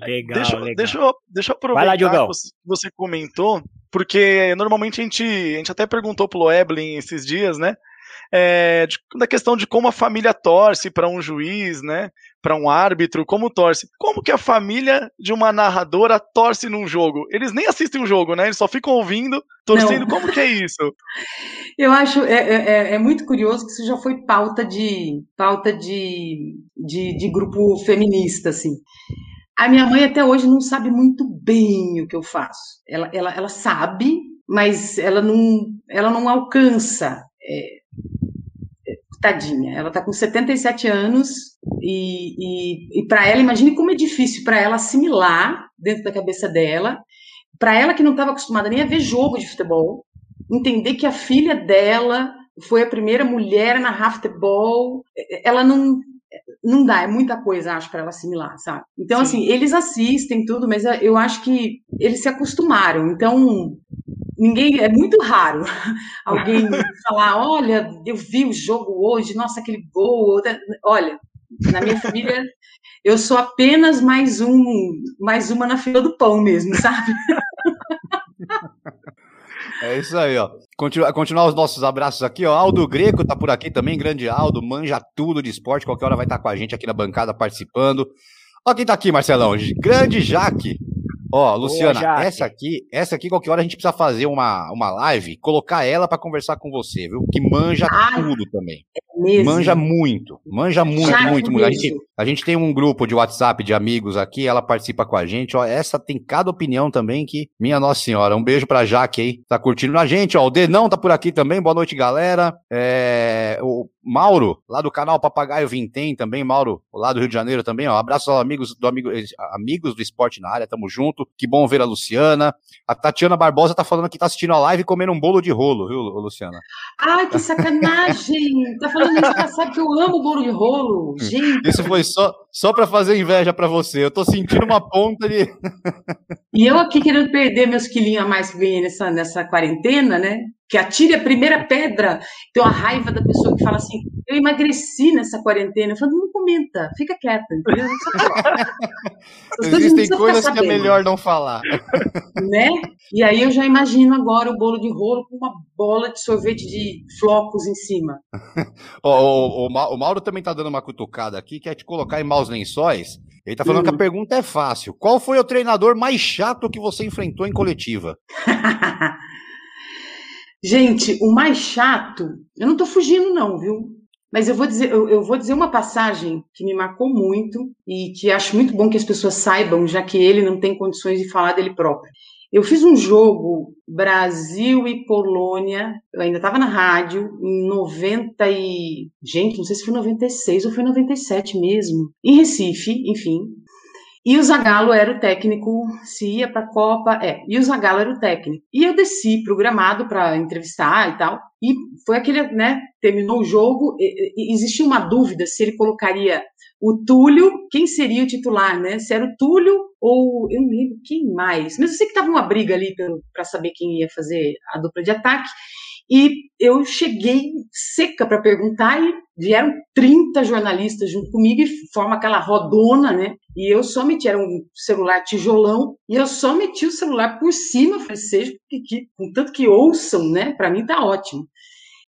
legal, deixa, legal. Deixa, eu, deixa eu aproveitar lá, que você, você, comentou, porque normalmente a gente, a gente até perguntou pro Eblin esses dias, né? é, de, da questão de como a família torce para um juiz, né? Para um árbitro, como torce. Como que a família de uma narradora torce num jogo? Eles nem assistem um jogo, né? Eles só ficam ouvindo, torcendo. Não. Como que é isso? Eu acho é, é, é, é, muito curioso que isso já foi pauta de pauta de, de, de grupo feminista, assim. A minha mãe até hoje não sabe muito bem o que eu faço. Ela, ela, ela sabe, mas ela não, ela não alcança é, tadinha, ela está com 77 anos e, e, e para ela, imagine como é difícil para ela assimilar dentro da cabeça dela, para ela que não estava acostumada nem a ver jogo de futebol, entender que a filha dela foi a primeira mulher na futebol, ela não não dá, é muita coisa, acho, para ela assimilar, sabe? Então, Sim. assim, eles assistem tudo, mas eu acho que eles se acostumaram. Então, ninguém é muito raro alguém falar, olha, eu vi o jogo hoje, nossa, aquele gol, olha, na minha família eu sou apenas mais um, mais uma na fila do pão mesmo, sabe? É isso aí, ó. Continua, continuar os nossos abraços aqui, ó. Aldo Greco tá por aqui também, grande Aldo, manja tudo de esporte, qualquer hora vai estar tá com a gente aqui na bancada participando. Ó quem tá aqui, Marcelão, grande Jaque. Ó, Luciana, Boa, essa aqui, essa aqui, qualquer hora a gente precisa fazer uma, uma live, colocar ela para conversar com você, viu? Que manja Ai, tudo também. É manja muito, manja muito, Já muito, muito. A gente, a gente tem um grupo de WhatsApp de amigos aqui, ela participa com a gente, ó. Essa tem cada opinião também que, minha Nossa Senhora, um beijo pra Jaque aí, tá curtindo a gente, ó. O Denão tá por aqui também, boa noite, galera. É, o Mauro, lá do canal Papagaio Vintém também, Mauro, lá do Rio de Janeiro também, ó. Abraço aos amigos do, amigo, amigos do esporte na área, tamo junto. Que bom ver a Luciana. A Tatiana Barbosa tá falando que tá assistindo a live e comendo um bolo de rolo, viu, Luciana? Ai, que sacanagem! tá falando isso, ela sabe que eu amo bolo de rolo. Gente. Isso foi só, só pra fazer inveja pra você. Eu tô sentindo uma ponta de. e eu aqui querendo perder meus quilinhos a mais que ganhei nessa, nessa quarentena, né? Que atire a primeira pedra. Tenho a raiva da pessoa que fala assim: eu emagreci nessa quarentena. Eu falo, não comenta, fica quieta. Entendeu? Existem coisas que é melhor não falar. Né? E aí eu já imagino agora o bolo de rolo com uma bola de sorvete de flocos em cima. o, o, o, Mauro também tá dando uma cutucada aqui, que é te colocar em maus lençóis. Ele tá falando hum. que a hum. pergunta é fácil. Qual foi o treinador mais chato que você enfrentou em coletiva? Gente, o mais chato, eu não tô fugindo, não, viu? Mas eu vou dizer, eu, eu, vou dizer uma passagem que me marcou muito e que acho muito bom que as pessoas saibam, já que ele não tem condições de falar dele próprio. Eu fiz um jogo Brasil e Polônia, eu ainda estava na rádio, em 90 e... Gente, não sei se foi 96 ou foi 97 mesmo. Em Recife, enfim. E o Zagallo era o técnico, se ia para a Copa, é, e o Zagallo era o técnico. E eu desci programado para entrevistar e tal, e foi aquele, né, terminou o jogo, e, e, existia uma dúvida se ele colocaria o Túlio, quem seria o titular, né? Se era o Túlio ou eu não lembro quem mais. Mas eu sei que estava uma briga ali para saber quem ia fazer a dupla de ataque. E eu cheguei seca para perguntar e vieram 30 jornalistas junto comigo e forma aquela rodona, né? E eu só meti, era um celular tijolão, e eu só meti o celular por cima, falei, seja, que, que, contanto que ouçam, né? Para mim tá ótimo.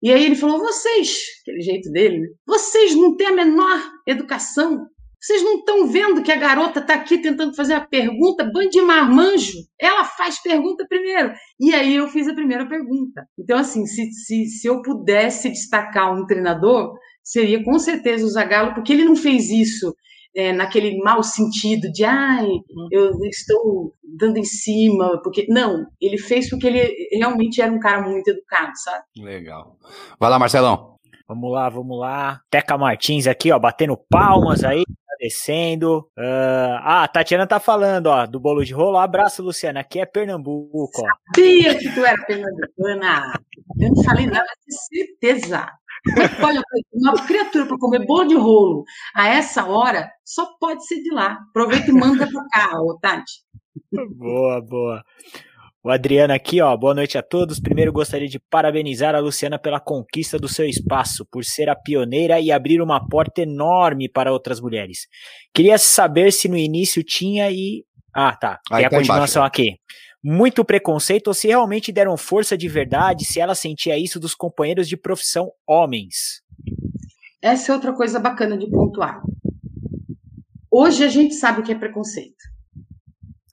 E aí ele falou: vocês, aquele jeito dele, né? vocês não têm a menor educação. Vocês não estão vendo que a garota está aqui tentando fazer a pergunta? Bande de marmanjo. Ela faz pergunta primeiro. E aí eu fiz a primeira pergunta. Então, assim, se, se, se eu pudesse destacar um treinador, seria com certeza o Zagallo, porque ele não fez isso é, naquele mau sentido de ai, uhum. eu estou dando em cima, porque não, ele fez porque ele realmente era um cara muito educado, sabe? Legal. Vai lá, Marcelão. Vamos lá, vamos lá. Teca Martins aqui, ó, batendo palmas aí, agradecendo. Uh, ah, a Tatiana tá falando, ó, do bolo de rolo. Abraço, Luciana. Aqui é Pernambuco, ó. Sabia que tu era pernambucana. Eu não falei nada, de certeza. Olha, uma criatura para comer bolo de rolo a essa hora só pode ser de lá. Aproveita e manda para cá, ô Tati. Boa, boa. O Adriano aqui, ó. Boa noite a todos. Primeiro gostaria de parabenizar a Luciana pela conquista do seu espaço, por ser a pioneira e abrir uma porta enorme para outras mulheres. Queria saber se no início tinha e. Ah, tá. Tem a tá continuação embaixo. aqui muito preconceito ou se realmente deram força de verdade, se ela sentia isso dos companheiros de profissão homens. Essa é outra coisa bacana de pontuar. Hoje a gente sabe o que é preconceito.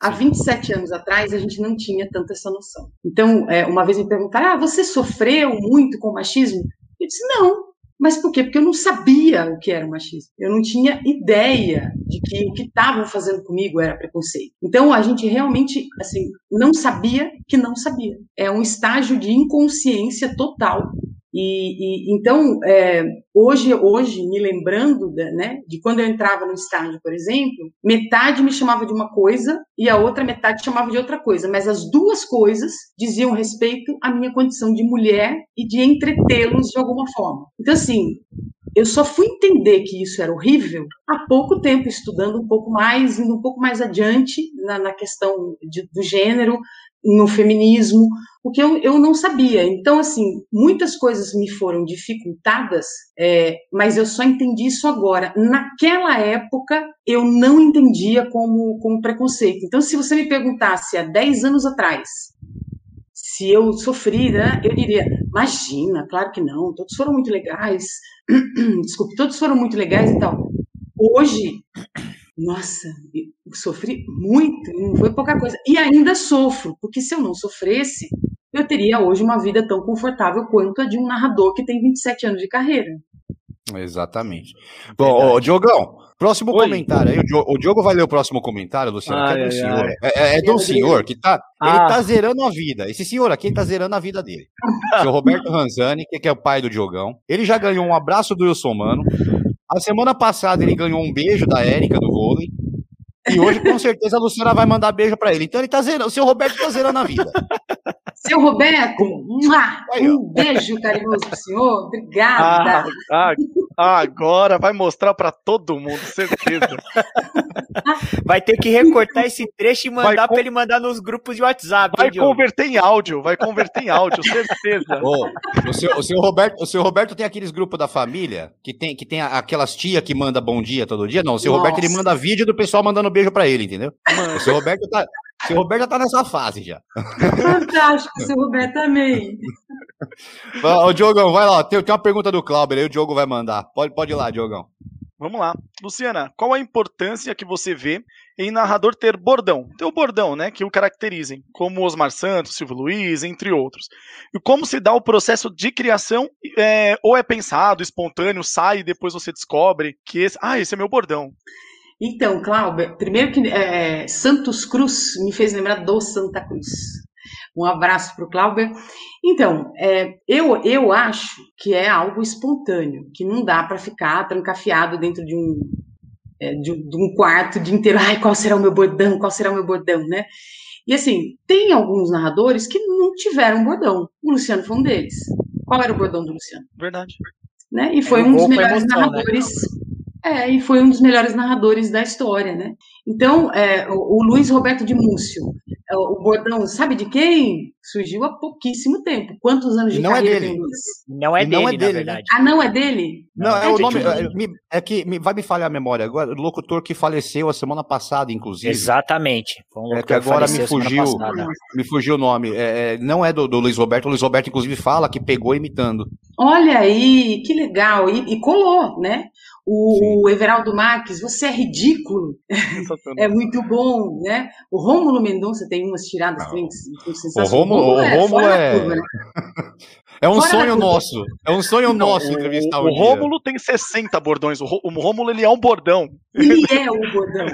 Há 27 anos atrás a gente não tinha tanta essa noção. Então, é, uma vez me perguntaram: ah, você sofreu muito com machismo? Eu disse: não, mas por quê? Porque eu não sabia o que era o machismo. Eu não tinha ideia de que o que estavam fazendo comigo era preconceito. Então a gente realmente assim não sabia que não sabia. É um estágio de inconsciência total e, e então, é, hoje, hoje, me lembrando da, né, de quando eu entrava no estágio, por exemplo, metade me chamava de uma coisa e a outra metade chamava de outra coisa, mas as duas coisas diziam respeito à minha condição de mulher e de entretê-los de alguma forma. Então, assim, eu só fui entender que isso era horrível há pouco tempo, estudando um pouco mais, indo um pouco mais adiante na, na questão de, do gênero, no feminismo, o que eu, eu não sabia. Então, assim, muitas coisas me foram dificultadas, é, mas eu só entendi isso agora. Naquela época, eu não entendia como, como preconceito. Então, se você me perguntasse há 10 anos atrás, se eu sofri, né, eu diria, imagina, claro que não, todos foram muito legais, desculpe, todos foram muito legais e tal. Hoje, nossa, sofri muito, não foi pouca coisa. E ainda sofro, porque se eu não sofresse, eu teria hoje uma vida tão confortável quanto a de um narrador que tem 27 anos de carreira. Exatamente. Bom, ô, Diogão, próximo Oi. comentário aí. O Diogo, o Diogo vai ler o próximo comentário, Luciano, ah, que é do senhor. É, é, é de um senhor que tá. Ah. Ele tá zerando a vida. Esse senhor aqui tá zerando a vida dele. o senhor Roberto Ranzani, que é o pai do Diogão. Ele já ganhou um abraço do Wilson Mano. A semana passada ele ganhou um beijo da Érica do vôlei. E hoje, com certeza, a Luciana vai mandar beijo para ele. Então ele tá zerando. O seu Roberto tá zerando a vida. Seu Roberto, um beijo carinhoso pro senhor. Obrigada. Ah, ah, agora vai mostrar para todo mundo, certeza. Vai ter que recortar esse trecho e mandar para ele mandar nos grupos de WhatsApp. Vai converter em áudio, vai converter em áudio, certeza. Oh, o, seu, o, seu Roberto, o seu Roberto tem aqueles grupos da família que tem, que tem aquelas tia que manda bom dia todo dia. Não, o seu Nossa. Roberto ele manda vídeo do pessoal mandando beijo para ele, entendeu? Mano. O seu Roberto tá, o seu Roberto já tá nessa fase já. Fantástico, seu Roberto também. Ô, Diogão, vai lá. Tem, tem uma pergunta do Clauber aí, o Diogo vai mandar. Pode, pode ir lá, Diogão. Vamos lá. Luciana, qual a importância que você vê em narrador ter bordão? Ter o bordão, né? Que o caracterizem, como Osmar Santos, Silvio Luiz, entre outros. E como se dá o processo de criação? É, ou é pensado, espontâneo, sai e depois você descobre que esse, ah, esse é meu bordão. Então, Cláudia, primeiro que é, Santos Cruz me fez lembrar do Santa Cruz. Um abraço para o Cláudio. Então, é, eu, eu acho que é algo espontâneo, que não dá para ficar trancafiado dentro de um, é, de, de, um quarto o dia inteiro. Ai, qual será o meu bordão? Qual será o meu bordão, né? E assim, tem alguns narradores que não tiveram bordão. O Luciano foi um deles. Qual era o bordão do Luciano? Verdade. Né? E foi é um dos melhores emoção, né? narradores. Né? É, e foi um dos melhores narradores da história, né? Então, é, o, o Luiz Roberto de Múcio, é, o bordão, sabe de quem? Surgiu há pouquíssimo tempo. Quantos anos de não é carreira é dele. tem Luiz? Não é dele, não é dele, na verdade. Ah, não é dele? Não, é, é o nome. É, é que me, vai me falhar a memória agora. O locutor que faleceu a semana passada, inclusive. Exatamente. Um é que agora me fugiu, me fugiu o nome. É, não é do, do, Luiz Roberto. O Luiz Roberto, inclusive, fala que pegou imitando. Olha aí, que legal. E, e colou, né? O, Everaldo Marques, você é ridículo. é muito bom, né? O Rômulo Mendonça tem umas tiradas também O Rômulo, o Rômulo é... Curva, né? É um fora sonho nosso. É um sonho Não, nosso entrevistar o, o Rômulo tem 60 bordões. O, Rômulo, ele é um bordão. Ele é o bordão.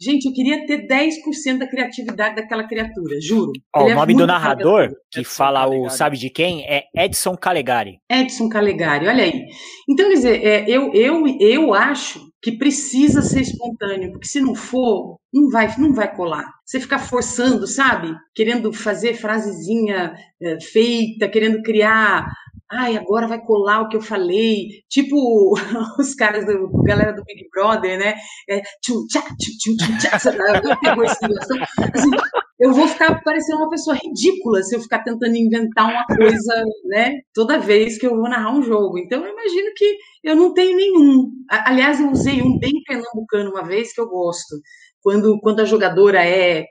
Gente, eu queria ter 10% da criatividade daquela criatura, juro. Ó, o é nome do narrador, que Edson fala Calegari. o sabe de quem, é Edson Calegari. Edson Calegari, olha aí. Então, quer dizer, é, eu, eu, eu acho que precisa ser espontâneo, porque se não for, não vai, não vai colar. Você ficar forçando, sabe? Querendo fazer frasezinha é, feita, querendo criar ai, agora vai colar o que eu falei, tipo os caras do galera do Big Brother, né? É, tchum, tchá, tchum, tchum, situação. Assim, eu vou ficar parecendo uma pessoa ridícula se eu ficar tentando inventar uma coisa, né? Toda vez que eu vou narrar um jogo. Então eu imagino que eu não tenho nenhum. Aliás, eu usei um bem pernambucano uma vez que eu gosto. Quando, quando a jogadora é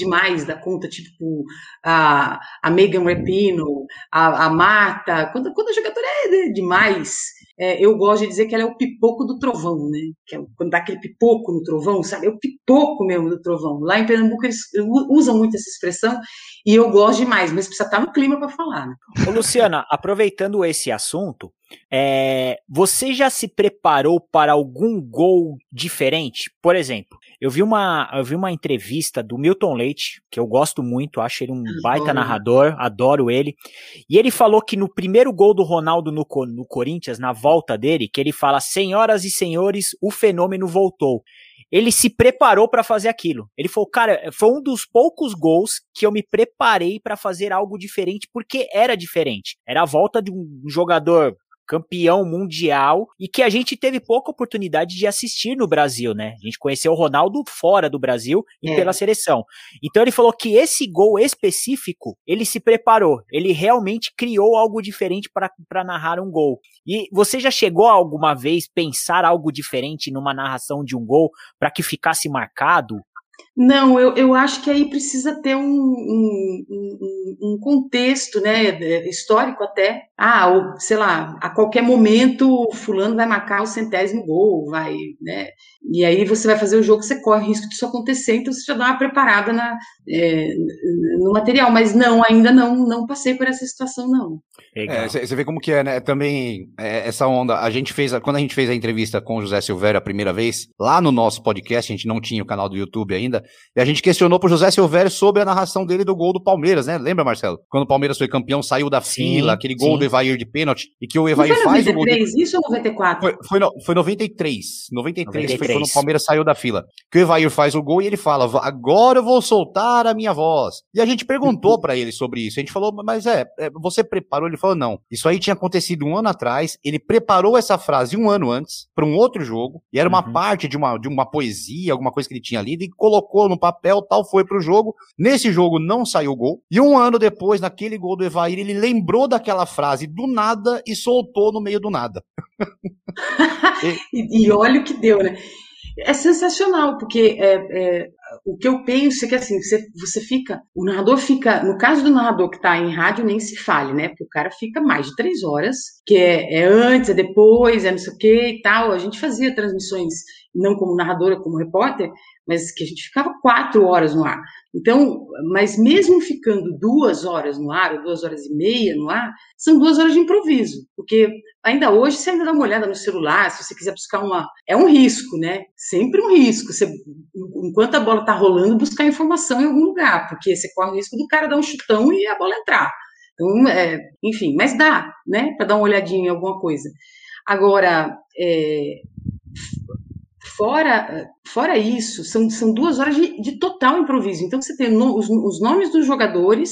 demais da conta, tipo a, a Megan Rapino, a, a Marta, quando, quando a jogadora é demais, é, eu gosto de dizer que ela é o pipoco do trovão, né? Que é quando dá aquele pipoco no trovão, sabe? É o pipoco mesmo do trovão. Lá em Pernambuco eles usam muito essa expressão e eu gosto demais, mas precisa estar no clima para falar. Né? Ô, Luciana, aproveitando esse assunto, é, você já se preparou para algum gol diferente? Por exemplo, eu vi uma, eu vi uma entrevista do Milton Leite, que eu gosto muito, acho ele um baita narrador, adoro ele. E ele falou que no primeiro gol do Ronaldo no, no Corinthians, na volta dele, que ele fala: Senhoras e senhores, o fenômeno voltou ele se preparou para fazer aquilo. Ele falou, cara, foi um dos poucos gols que eu me preparei para fazer algo diferente, porque era diferente. Era a volta de um jogador campeão mundial e que a gente teve pouca oportunidade de assistir no Brasil, né? A gente conheceu o Ronaldo fora do Brasil e é. pela seleção. Então ele falou que esse gol específico, ele se preparou, ele realmente criou algo diferente para narrar um gol. E você já chegou alguma vez pensar algo diferente numa narração de um gol para que ficasse marcado? Não, eu, eu acho que aí precisa ter um, um, um, um contexto, né, histórico até. Ah, ou, sei lá, a qualquer momento fulano vai marcar o centésimo gol, vai, né, e aí você vai fazer o jogo, você corre risco disso acontecer, então você já dá uma preparada na, é, no material, mas não, ainda não, não passei por essa situação, não. Você é, vê como que é, né, também é, essa onda, a gente fez, quando a gente fez a entrevista com o José Silvério a primeira vez, lá no nosso podcast, a gente não tinha o canal do YouTube ainda, e a gente questionou pro José Silvério sobre a narração dele do gol do Palmeiras, né? Lembra, Marcelo? Quando o Palmeiras foi campeão, saiu da sim, fila, aquele gol sim. do Evair de pênalti, e que o Evair foi faz 93, o gol. De... Isso ou 94? Foi, foi, no, foi 93. 93, 93. foi quando o Palmeiras saiu da fila. Que o Evair faz o gol e ele fala: agora eu vou soltar a minha voz. E a gente perguntou para ele sobre isso. A gente falou, mas é, é, você preparou? Ele falou: não. Isso aí tinha acontecido um ano atrás. Ele preparou essa frase um ano antes para um outro jogo. E era uma uhum. parte de uma, de uma poesia, alguma coisa que ele tinha lido, e colocou no papel, tal, foi pro jogo. Nesse jogo não saiu gol. E um ano depois, naquele gol do Evair, ele lembrou daquela frase do nada e soltou no meio do nada. e, e olha o que deu, né? É sensacional, porque é, é, o que eu penso é que assim, você, você fica, o narrador fica, no caso do narrador que está em rádio, nem se fale, né? Porque o cara fica mais de três horas, que é, é antes, é depois, é não sei o que e tal. A gente fazia transmissões, não como narradora, como repórter, mas que a gente ficava quatro horas no ar. Então, mas mesmo ficando duas horas no ar, ou duas horas e meia no ar, são duas horas de improviso, porque ainda hoje você ainda dá uma olhada no celular, se você quiser buscar uma. É um risco, né? Sempre um risco. Você, enquanto a bola tá rolando, buscar informação em algum lugar, porque você corre o risco do cara dar um chutão e a bola entrar. Então, é, enfim, mas dá, né? Para dar uma olhadinha em alguma coisa. Agora, é, Fora, fora isso, são, são duas horas de, de total improviso. Então, você tem no, os, os, nomes dos jogadores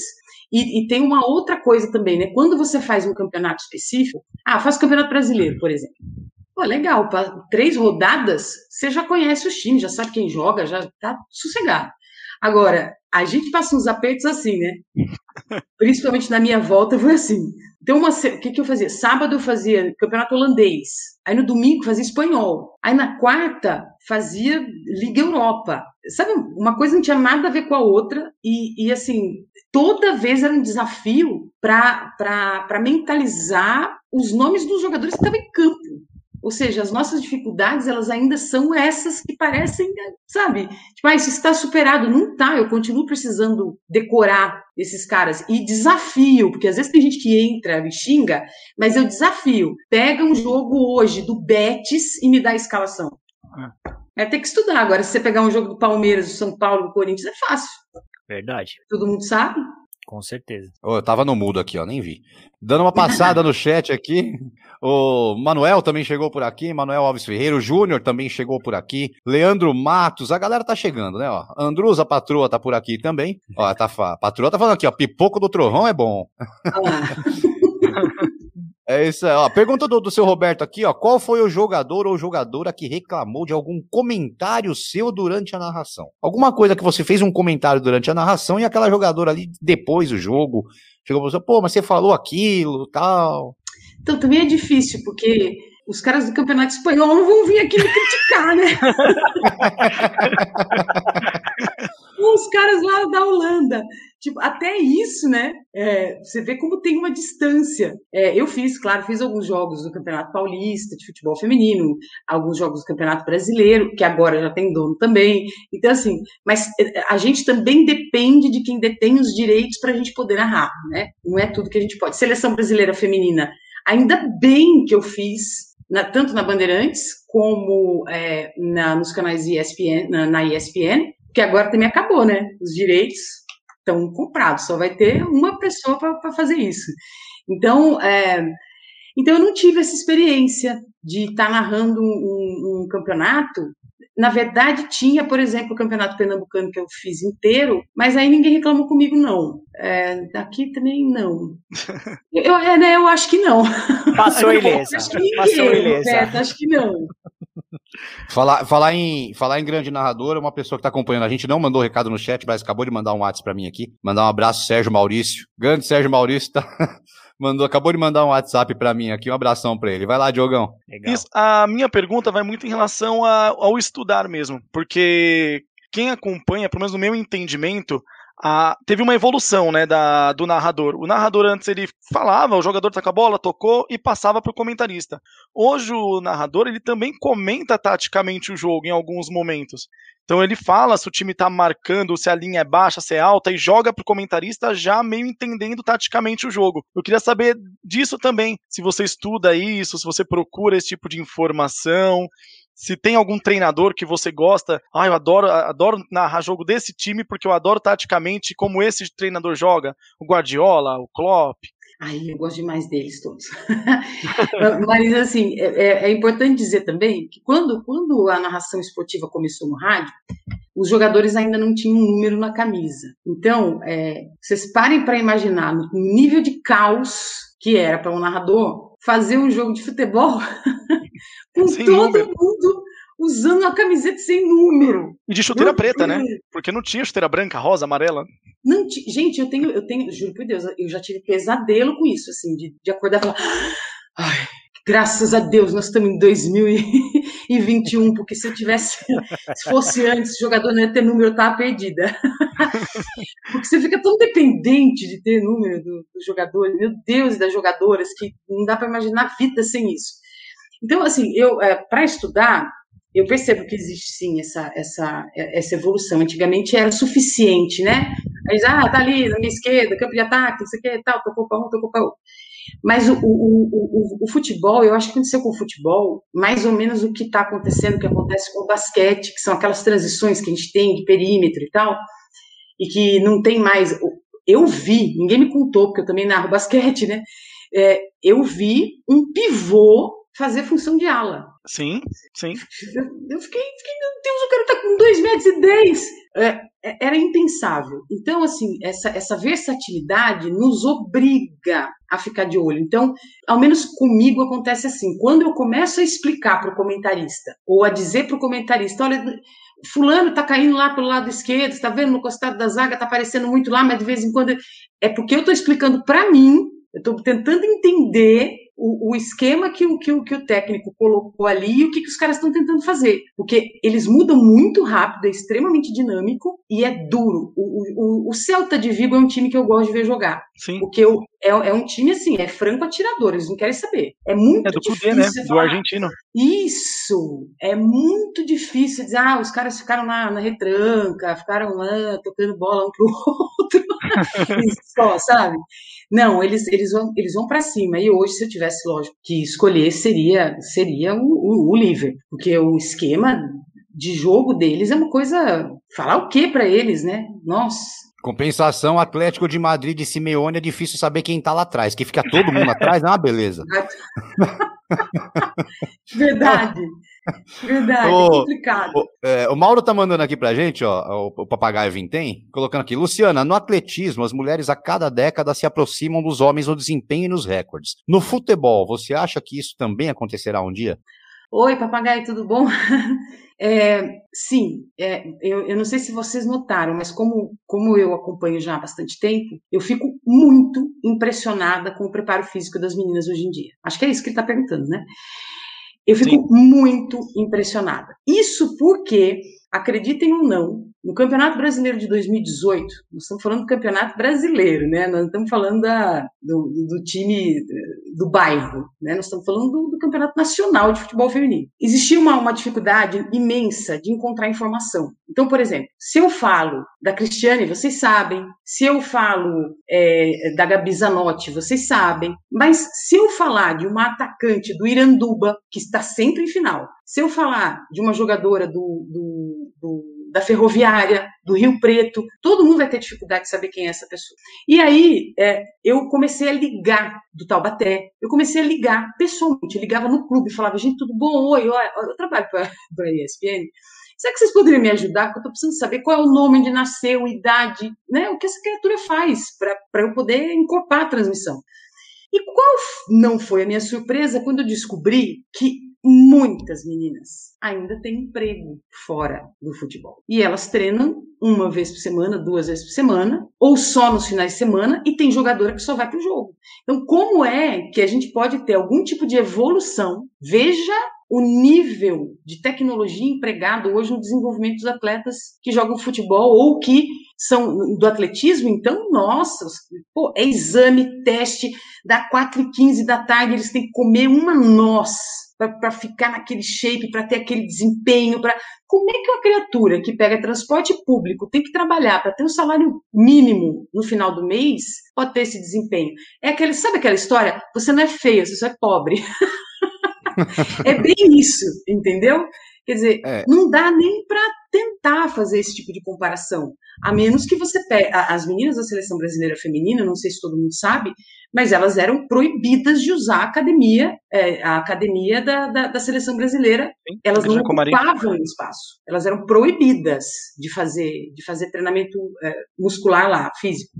e, e, tem uma outra coisa também, né? Quando você faz um campeonato específico, ah, faz o campeonato brasileiro, por exemplo. Pô, legal, três rodadas, você já conhece os times, já sabe quem joga, já tá sossegado. Agora, a gente passa uns apertos assim, né? Principalmente na minha volta foi assim. Então, uma, o que, que eu fazia? Sábado eu fazia campeonato holandês. Aí no domingo fazia espanhol. Aí na quarta fazia Liga Europa. Sabe, uma coisa não tinha nada a ver com a outra. E, e assim, toda vez era um desafio para mentalizar os nomes dos jogadores que estavam em campo. Ou seja, as nossas dificuldades, elas ainda são essas que parecem, sabe? Tipo, ah, isso está superado. Não tá, eu continuo precisando decorar esses caras. E desafio, porque às vezes tem gente que entra e xinga, mas eu desafio. Pega um jogo hoje do Betis e me dá a escalação. É ter que estudar. Agora, se você pegar um jogo do Palmeiras, do São Paulo, do Corinthians, é fácil. Verdade. Todo mundo sabe. Com certeza. Oh, eu tava no mudo aqui, ó, nem vi. Dando uma passada no chat aqui. O Manuel também chegou por aqui, Manuel Alves Ferreira, o Júnior também chegou por aqui, Leandro Matos, a galera tá chegando, né, ó. Andrus, a patroa, tá por aqui também. Ó, tá, a patroa tá falando aqui, ó, pipoco do trovão é bom. É isso aí, ó. Pergunta do, do seu Roberto aqui, ó. Qual foi o jogador ou jogadora que reclamou de algum comentário seu durante a narração? Alguma coisa que você fez um comentário durante a narração e aquela jogadora ali, depois do jogo, chegou pra você, pô, mas você falou aquilo, tal. Então também é difícil, porque os caras do Campeonato Espanhol não vão vir aqui me criticar, né? os caras lá da Holanda. Tipo, até isso, né? É, você vê como tem uma distância. É, eu fiz, claro, fiz alguns jogos do Campeonato Paulista de futebol feminino, alguns jogos do Campeonato Brasileiro, que agora já tem dono também. Então, assim, mas é, a gente também depende de quem detém os direitos para a gente poder narrar, né? Não é tudo que a gente pode. Seleção brasileira feminina, ainda bem que eu fiz na, tanto na Bandeirantes como é, na, nos canais ESPN, na, na ESPN, que agora também acabou, né? Os direitos estão comprados, só vai ter uma pessoa para fazer isso. Então, é, então eu não tive essa experiência de estar tá narrando um, um, campeonato. Na verdade, tinha, por exemplo, o campeonato pernambucano que eu fiz inteiro, mas aí ninguém reclamou comigo, não. É, aqui também não. Eu, é, né, eu acho que não. Passou ilesa. Acho que ninguém, Passou ilesa. acho que não. Falar, falar, em, falar em grande narrador, uma pessoa que está acompanhando a gente não mandou recado no chat, mas acabou de mandar um WhatsApp para mim aqui. Mandar um abraço, Sérgio Maurício. Grande Sérgio Maurício tá, mandou, acabou de mandar um WhatsApp para mim aqui. Um abração para ele. Vai lá, Diogão. Isso, a minha pergunta vai muito em relação a, ao estudar mesmo, porque quem acompanha, pelo menos no meu entendimento, a, teve uma evolução né, da, do narrador. O narrador antes ele falava, o jogador tá com a bola, tocou e passava para o comentarista. Hoje o narrador ele também comenta taticamente o jogo em alguns momentos. Então ele fala se o time está marcando, se a linha é baixa, se é alta, e joga para o comentarista já meio entendendo taticamente o jogo. Eu queria saber disso também, se você estuda isso, se você procura esse tipo de informação, se tem algum treinador que você gosta, ah, eu adoro, adoro narrar jogo desse time porque eu adoro taticamente como esse treinador joga, o Guardiola, o Klopp. Ai, eu gosto demais deles todos. Mas, assim, é, é, é, importante dizer também que quando, quando a narração esportiva começou no rádio, os jogadores ainda não tinham um número na camisa. Então, é, vocês parem para imaginar o nível de caos que era para um narrador fazer um jogo de futebol com sem todo número. mundo usando uma camiseta sem número. E de chuteira preta, né? Porque não tinha chuteira branca, rosa, amarela. Não Gente, eu tenho, eu tenho, juro por Deus, eu já tive pesadelo com isso, assim, de, de acordar e falar. Ai, graças a Deus, nós estamos em 2000 e, e 21, porque se eu tivesse, se fosse antes, o jogador não ia ter número, eu estava perdida. porque você fica tão dependente de ter número do, do jogador, meu Deus, e das jogadoras, que não dá para imaginar a vida sem isso. Então, assim, eu, é, para estudar, eu percebo que existe sim essa, essa, essa evolução. Antigamente era suficiente, né? Aí, ah, tá ali na minha esquerda, campo de ataque, não sei o que, tal, tocou para um, tocou para outro. Mas o, o, o, o, futebol, eu acho que aconteceu com o futebol, mais ou menos o que está acontecendo, o que acontece com o basquete, que são aquelas transições que a gente tem de perímetro e tal, e que não tem mais. Eu vi, ninguém me contou, porque eu também narro basquete, né? É, eu vi um pivô fazer função de ala. Sim, sim. Eu, fiquei, fiquei, meu Deus, o cara tá com 2 metros e 10. É, é, era impensável. Então, assim, essa, essa versatilidade nos obriga a ficar de olho. Então, ao menos comigo acontece assim: quando eu começo a explicar para o comentarista, ou a dizer para o comentarista, olha, fulano está caindo lá pelo lado esquerdo, está vendo no costado da zaga, está aparecendo muito lá, mas de vez em quando é porque eu estou explicando para mim, eu estou tentando entender o, o, esquema que o, que, o, que o técnico colocou ali e o que, que os caras estão tentando fazer. Porque eles mudam muito rápido, é extremamente dinâmico e é duro. O, o, o Celta de Vigo é um time que eu gosto de ver jogar. Sim. Porque eu, é, é um time assim, é franco atirador, eles não querem saber. É muito é do difícil. né? Do argentino. Isso! É muito difícil dizer, ah, os caras ficaram na, na retranca, ficaram lá tocando bola um pro outro. Só, sabe? Não, eles, eles vão, eles vão para cima. E hoje, se eu tivesse, lógico, que escolher, seria, seria o, o, o Liverpool. Porque o esquema de jogo deles é uma coisa. Falar o que para eles, né? Nossa. Compensação, Atlético de Madrid e Simeone é difícil saber quem tá lá atrás. Que fica todo mundo atrás, é uma beleza. Verdade. Verdade, o, é complicado. O, é, o, Mauro tá mandando aqui pra gente, ó, o, o papagaio Vintém, colocando aqui, Luciana, no atletismo, as mulheres a cada década se aproximam dos homens no desempenho e nos recordes. No futebol, você acha que isso também acontecerá um dia? Oi, papagaio, tudo bom? É, sim, é, eu, eu, não sei se vocês notaram, mas como, como eu acompanho já há bastante tempo, eu fico muito impressionada com o preparo físico das meninas hoje em dia. Acho que é isso que ele está perguntando, né? Eu fico sim. muito impressionada. Isso porque, acreditem ou não, no Campeonato Brasileiro de 2018, nós estamos falando do Campeonato Brasileiro, né? Nós estamos falando da, do, do, time do bairro, né? Nós estamos falando do, do Campeonato Nacional de Futebol Feminino. Existia uma, uma dificuldade imensa de encontrar informação. Então, por exemplo, se eu falo da Cristiane, vocês sabem. Se eu falo é, da Gabi Zanotti, vocês sabem. Mas se eu falar de uma atacante do Iranduba, que está sempre em final, se eu falar de uma jogadora do, do, do da ferroviária, do Rio Preto, todo mundo vai ter dificuldade de saber quem é essa pessoa. E aí é, eu comecei a ligar do Taubaté, eu comecei a ligar pessoalmente, eu ligava no clube, falava, gente, tudo bom? Oi, eu, eu trabalho para a ESPN. Será que vocês poderiam me ajudar? Porque eu estou precisando saber qual é o nome, onde nasceu, idade, né? O que essa criatura faz para eu poder encorpar a transmissão. E qual não foi a minha surpresa quando eu descobri que muitas meninas ainda têm emprego fora do futebol. E elas treinam uma vez por semana, duas vezes por semana, ou só nos finais de semana, e tem jogadora que só vai para o jogo. Então, como é que a gente pode ter algum tipo de evolução? Veja o nível de tecnologia empregado hoje no desenvolvimento dos atletas que jogam futebol ou que são do atletismo, então, nossa, pô, é exame, teste, da 4 e 15 da tarde, eles têm que comer uma noz para ficar naquele shape, para ter aquele desempenho, para como é que uma criatura que pega transporte público tem que trabalhar para ter um salário mínimo no final do mês pode ter esse desempenho? É aquele, sabe aquela história? Você não é feia, você só é pobre. é bem isso, entendeu? Quer dizer, é. não dá nem para tentar fazer esse tipo de comparação. A menos que você pegue. As meninas da seleção brasileira feminina, não sei se todo mundo sabe, mas elas eram proibidas de usar a academia, é, a academia da, da, da seleção brasileira. Sim, elas não ocupavam o espaço. Elas eram proibidas de fazer, de fazer treinamento é, muscular lá, físico.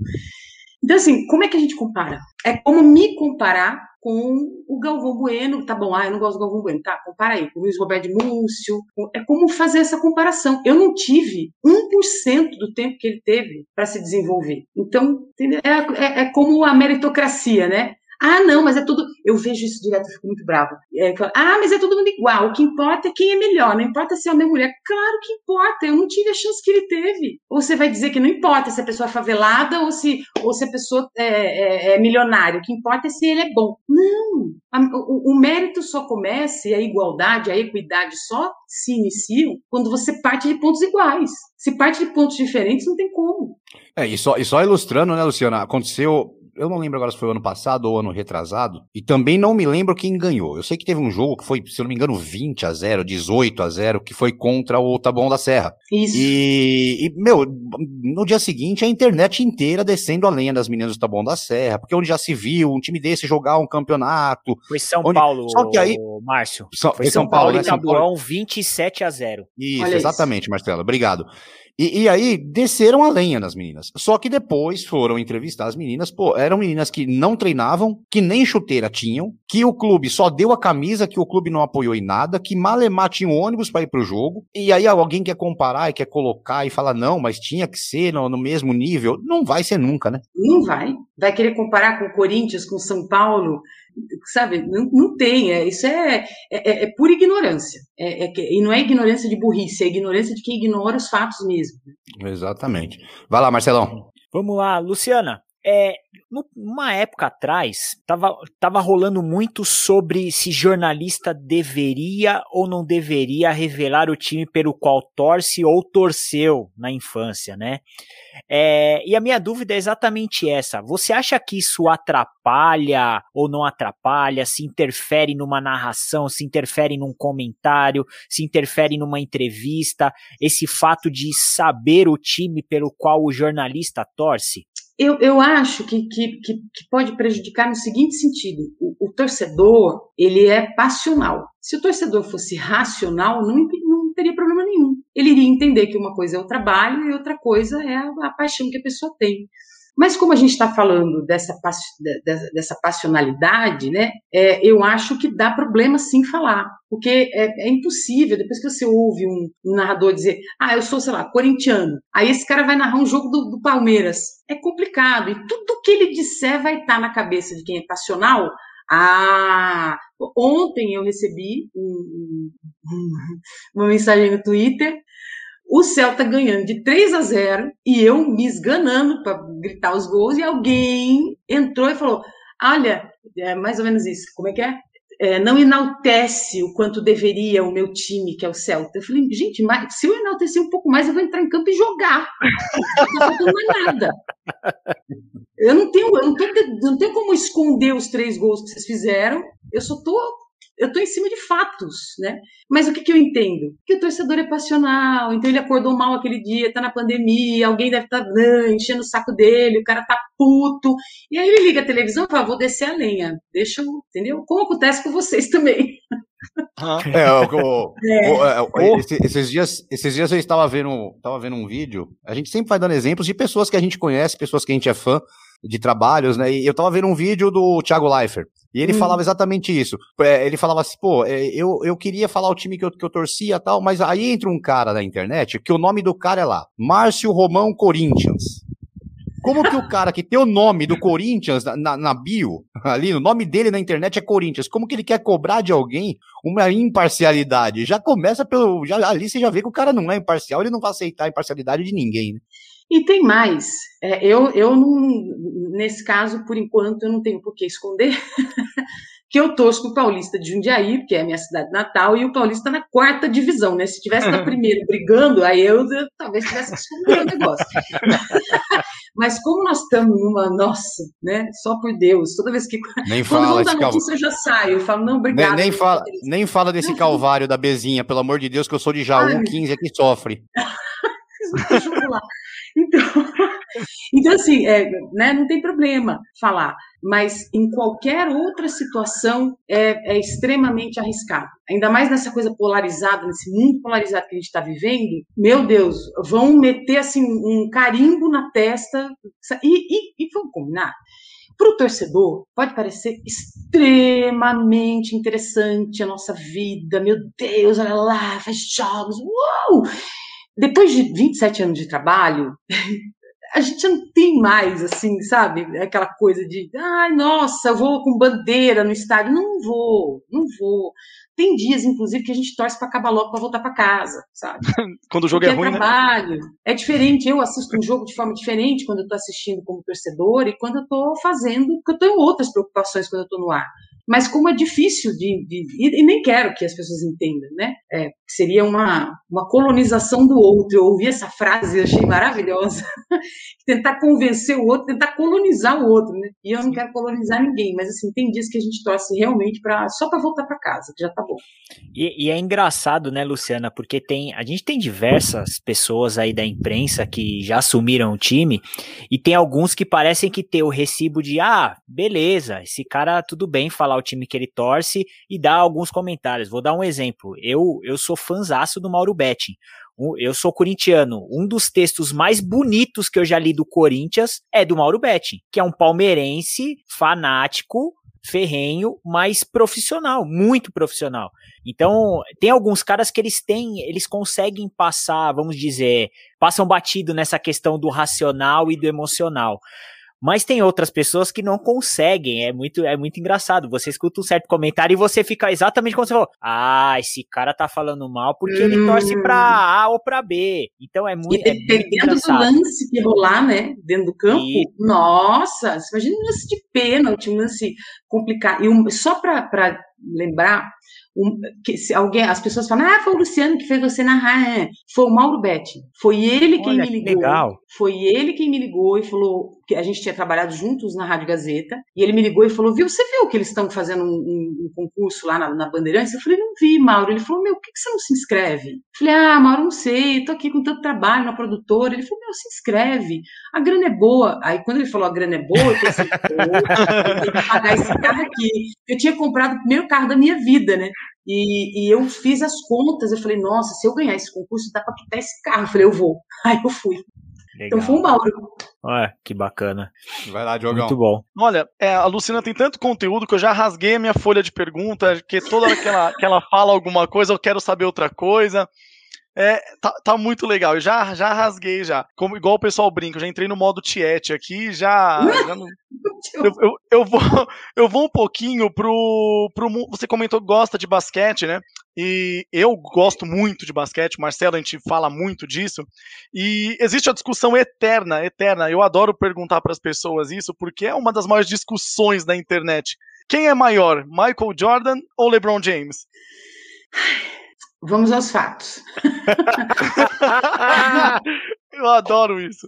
Então, assim, como é que a gente compara? É como me comparar com o Galvão Bueno, tá bom, ah, eu não gosto do Galvão Bueno, tá, compara aí, com o Luiz Roberto Múcio, é como fazer essa comparação. Eu não tive 1% do tempo que ele teve para se desenvolver. Então, é, é, é como a meritocracia, né? Ah, não, mas é tudo. Eu vejo isso direto, eu fico muito brava. É, ah, mas é todo mundo igual. O que importa é quem é melhor. Não importa se é homem ou mulher. Claro que importa. Eu não tive a chance que ele teve. Ou você vai dizer que não importa se a pessoa é favelada ou se, ou se a pessoa é, é, é milionária. O que importa é se ele é bom. Não. A, o, o mérito só começa e a igualdade, a equidade só se iniciam quando você parte de pontos iguais. Se parte de pontos diferentes, não tem como. É, e só, e só ilustrando, né, Luciana? Aconteceu eu não lembro agora se foi ano passado ou ano retrasado, e também não me lembro quem ganhou. Eu sei que teve um jogo que foi, se eu não me engano, 20 a 0, 18 a 0, que foi contra o Taboão da Serra. Isso. E, e, meu, no dia seguinte a internet inteira descendo a lenha das meninas do Taboão da Serra, porque onde já se viu um time desse jogar um campeonato. Foi São onde... Paulo, Só que aí... Márcio. São, foi São, São Paulo, Paulo e Taboão 27 a 0. Isso, Olha exatamente, isso. Marcelo. Obrigado. E, e, aí desceram a lenha nas meninas. Só que depois foram entrevistar as meninas, pô, eram meninas que não treinavam, que nem chuteira tinham, que o clube só deu a camisa, que o clube não apoiou em nada, que malemar tinha um ônibus para ir pro jogo. E aí alguém quer comparar e quer colocar e falar, não, mas tinha que ser no, no mesmo nível. Não vai ser nunca, né? Não vai. Vai querer comparar com o Corinthians, com São Paulo, sabe? Não, não tem. É, isso é, é, é pura ignorância. É, é, e não é ignorância de burrice, é ignorância de quem ignora os fatos mesmo. Exatamente. Vai lá, Marcelão. Vamos lá, Luciana. É, numa época atrás, tava, tava rolando muito sobre se jornalista deveria ou não deveria revelar o time pelo qual torce ou torceu na infância, né? É, e a minha dúvida é exatamente essa. Você acha que isso atrapalha ou não atrapalha? Se interfere numa narração, se interfere num comentário, se interfere numa entrevista? Esse fato de saber o time pelo qual o jornalista torce? Eu, eu acho que, que, que, pode prejudicar no seguinte sentido: o, o, torcedor ele é passional. Se o torcedor fosse racional, não, não teria problema nenhum. Ele iria entender que uma coisa é o trabalho e outra coisa é a, a paixão que a pessoa tem. Mas como a gente está falando dessa, dessa passionalidade, né, é, eu acho que dá problema sim falar, porque é, é, impossível, depois que você ouve um, um, narrador dizer, ah, eu sou, sei lá, corintiano, aí esse cara vai narrar um jogo do, do Palmeiras, é complicado, e tudo que ele disser vai estar tá na cabeça de quem é passional, ah, ontem eu recebi um, um, uma mensagem no Twitter o Celta ganhando de 3 a 0 e eu me esganando para gritar os gols e alguém entrou e falou: Olha, é mais ou menos isso, como é que é? é não enaltece o quanto deveria o meu time, que é o Celta. Eu falei, gente, mas se eu enaltecer um pouco mais, eu vou entrar em campo e jogar. Não mais nada. Eu não tenho, eu não, não tenho como esconder os três gols que vocês fizeram. Eu só tô eu estou em cima de fatos, né? Mas o que, que eu entendo? Que o torcedor é passional, então ele acordou mal aquele dia, está na pandemia, alguém deve estar tá, enchendo o saco dele, o cara tá puto, e aí ele liga a televisão e fala, vou descer a lenha, deixa eu, entendeu? Como acontece com vocês também. É, o, é. O, é, esses, dias, esses dias eu estava vendo, estava vendo um vídeo. A gente sempre vai dando exemplos de pessoas que a gente conhece, pessoas que a gente é fã de trabalhos, né? E eu estava vendo um vídeo do Thiago Leifert. E ele hum. falava exatamente isso. É, ele falava assim, pô, é, eu, eu queria falar o time que eu, que eu torcia e tal, mas aí entra um cara na internet que o nome do cara é lá, Márcio Romão Corinthians. Como que o cara que tem o nome do Corinthians na, na, na, bio, ali, o nome dele na internet é Corinthians, como que ele quer cobrar de alguém uma imparcialidade? Já começa pelo. Já, ali você já vê que o cara não é imparcial, ele não vai aceitar a imparcialidade de ninguém, né? E tem mais. É, eu, eu não, nesse caso, por enquanto, eu não tenho por que esconder que eu torço para o Paulista de Jundiaí, que é a minha cidade natal, e o Paulista está na quarta divisão, né? Se tivesse na primeira brigando, aí eu, eu talvez tivesse que esconder o negócio. Mas como nós estamos numa, nossa, né? Só por Deus, toda vez que. Nem quando fala esse notícia, eu já saio. Eu falo, não, obrigado. Nem, nem fala, nem fala desse calvário da Bezinha, pelo amor de Deus, que eu sou de Jaú, Ai, 15 aqui sofre. Então, então assim, é, né, não tem problema falar, mas em qualquer outra situação é, é, extremamente arriscado. Ainda mais nessa coisa polarizada, nesse mundo polarizado que a gente está vivendo, meu Deus, vão meter assim um carimbo na testa e, e, e vamos combinar. Para o torcedor, pode parecer extremamente interessante a nossa vida. Meu Deus, olha lá, faz jogos, uau! Depois de 27 anos de trabalho, a gente não tem mais, assim, sabe? Aquela coisa de, ai, nossa, eu vou com bandeira no estádio. Não vou, não vou. Tem dias, inclusive, que a gente torce para acabar logo para voltar para casa, sabe? quando o jogo Porque é ruim, é trabalho. Né? É diferente. Eu assisto um jogo de forma diferente quando eu estou assistindo como torcedor e quando eu estou fazendo, porque eu em outras preocupações quando eu estou no ar mas como é difícil de, de, e, nem quero que as pessoas entendam, né? É, seria uma, uma colonização do outro. Eu ouvi essa frase, e achei maravilhosa. tentar convencer o outro, tentar colonizar o outro, né? E eu não quero colonizar ninguém, mas assim, tem dias que a gente torce realmente para só para voltar para casa, que já tá bom. E, e, é engraçado, né, Luciana, porque tem a gente tem diversas pessoas aí da imprensa que já assumiram o time e tem alguns que parecem que ter o recibo de ah, beleza, esse cara tudo bem falar o time que ele torce e dar alguns comentários. Vou dar um exemplo. Eu eu sou fanzaço do Mauro Betting eu sou corintiano. Um dos textos mais bonitos que eu já li do Corinthians é do Mauro Betti, que é um palmeirense fanático, ferrenho, mas profissional, muito profissional. Então, tem alguns caras que eles têm, eles conseguem passar, vamos dizer, passam batido nessa questão do racional e do emocional. Mas tem outras pessoas que não conseguem. É muito, é muito engraçado. Você escuta um certo comentário e você fica exatamente como você falou. Ah, esse cara tá falando mal porque hum. ele torce pra A ou pra B. Então é muito. E dependendo é do lance que rolar, né? Dentro do campo, e... nossa, imagina um lance de pênalti, um lance complicado. E um, só pra, pra lembrar, um, que, se alguém, as pessoas falam, ah, foi o Luciano que fez você narrar. É. Foi o Mauro Betti. Foi ele quem Olha, me ligou. Legal. Foi ele quem me ligou e falou que a gente tinha trabalhado juntos na Rádio Gazeta. E ele me ligou e falou: Viu, você viu que eles estão fazendo um, um, um, concurso lá na, na Bandeirantes? Eu falei: Não vi, Mauro. Ele falou: Meu, por que, que você não se inscreve? Eu falei: Ah, Mauro, não sei. Tô aqui com tanto trabalho na produtora. Ele falou: Meu, se inscreve. A grana é boa. Aí quando ele falou a grana é boa, eu pensei: Pô, eu tenho que pagar esse carro aqui. Eu tinha comprado o primeiro carro da minha vida, né? E, e, eu fiz as contas, eu falei, nossa, se eu ganhar esse concurso, dá para quitar esse carro. Eu falei, eu vou. Aí eu fui. Legal. Então foi um Mauro. Olha, que bacana. Vai lá, Diogão. Muito bom. Olha, é, a Lucina tem tanto conteúdo que eu já rasguei a minha folha de perguntas, que toda hora que ela, que ela fala alguma coisa, eu quero saber outra coisa. É, tá, tá, muito legal. Eu já, já rasguei já. Como, igual o pessoal brinca, eu já entrei no modo Tiete aqui, já. já não, eu, eu, eu, vou, eu vou um pouquinho pro, pro. Você comentou que gosta de basquete, né? E eu gosto muito de basquete, Marcelo, a gente fala muito disso. E existe a discussão eterna, eterna. Eu adoro perguntar para as pessoas isso, porque é uma das maiores discussões da internet. Quem é maior, Michael Jordan ou LeBron James? Vamos aos fatos. eu adoro isso.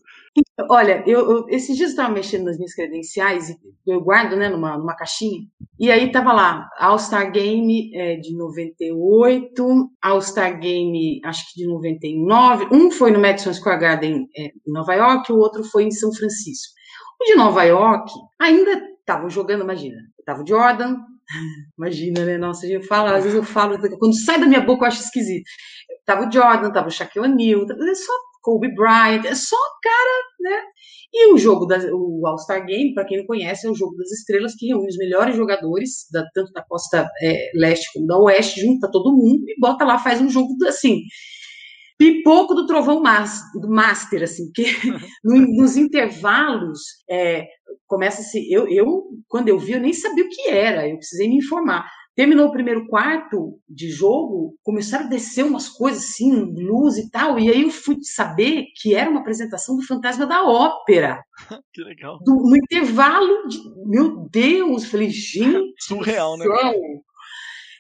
Olha, eu, eu esses dias eu estava mexendo nas minhas credenciais, eu guardo né, numa, numa caixinha, e aí tava lá, All-Star Game é, de 98, All-Star Game acho que de 99, um foi no Madison Square Garden é, em Nova York, o outro foi em São Francisco. O de Nova York ainda estavam jogando, imagina, tava o Jordan, Imagina, né? Nossa, eu falo, às vezes eu falo, quando sai da minha boca eu acho esquisito. Tava o Jordan, tava o Shaquille O'Neal, é só Kobe Bryant, é só cara, né? E o jogo, da, o All-Star Game, para quem não conhece, é o jogo das estrelas que reúne os melhores jogadores, da, tanto da costa é, leste como da oeste, junta todo mundo e bota lá, faz um jogo assim, pipoco do trovão mas, do master, assim, que nos intervalos é, começa se eu, eu quando eu vi eu nem sabia o que era, eu precisei me informar. Terminou o primeiro quarto de jogo, começaram a descer umas coisas assim, luz e tal, e aí eu fui saber que era uma apresentação do Fantasma da Ópera. que legal. Do, no intervalo, de, meu Deus, falei, gente, surreal, né?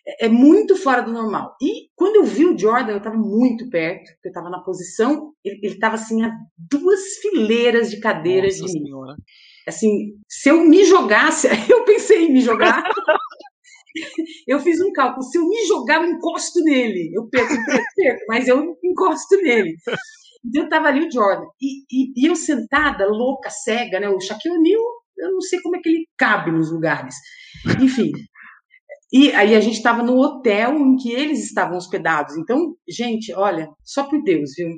É, é muito fora do normal. E quando eu vi o Jordan, eu estava muito perto, porque eu estava na posição, ele estava assim a duas fileiras de cadeiras Nossa de mim. Senhora assim, se eu me jogasse, eu pensei em me jogar. eu fiz um cálculo, se eu me jogar, eu encosto nele. Eu perco, perco, mas eu encosto nele. Então eu tava ali o Jordan. E, e, e eu sentada, louca, cega, né? O Shaquille O'Neal, eu não sei como é que ele cabe nos lugares. Enfim. E aí a gente estava no hotel em que eles estavam hospedados. Então, gente, olha, só por Deus, viu?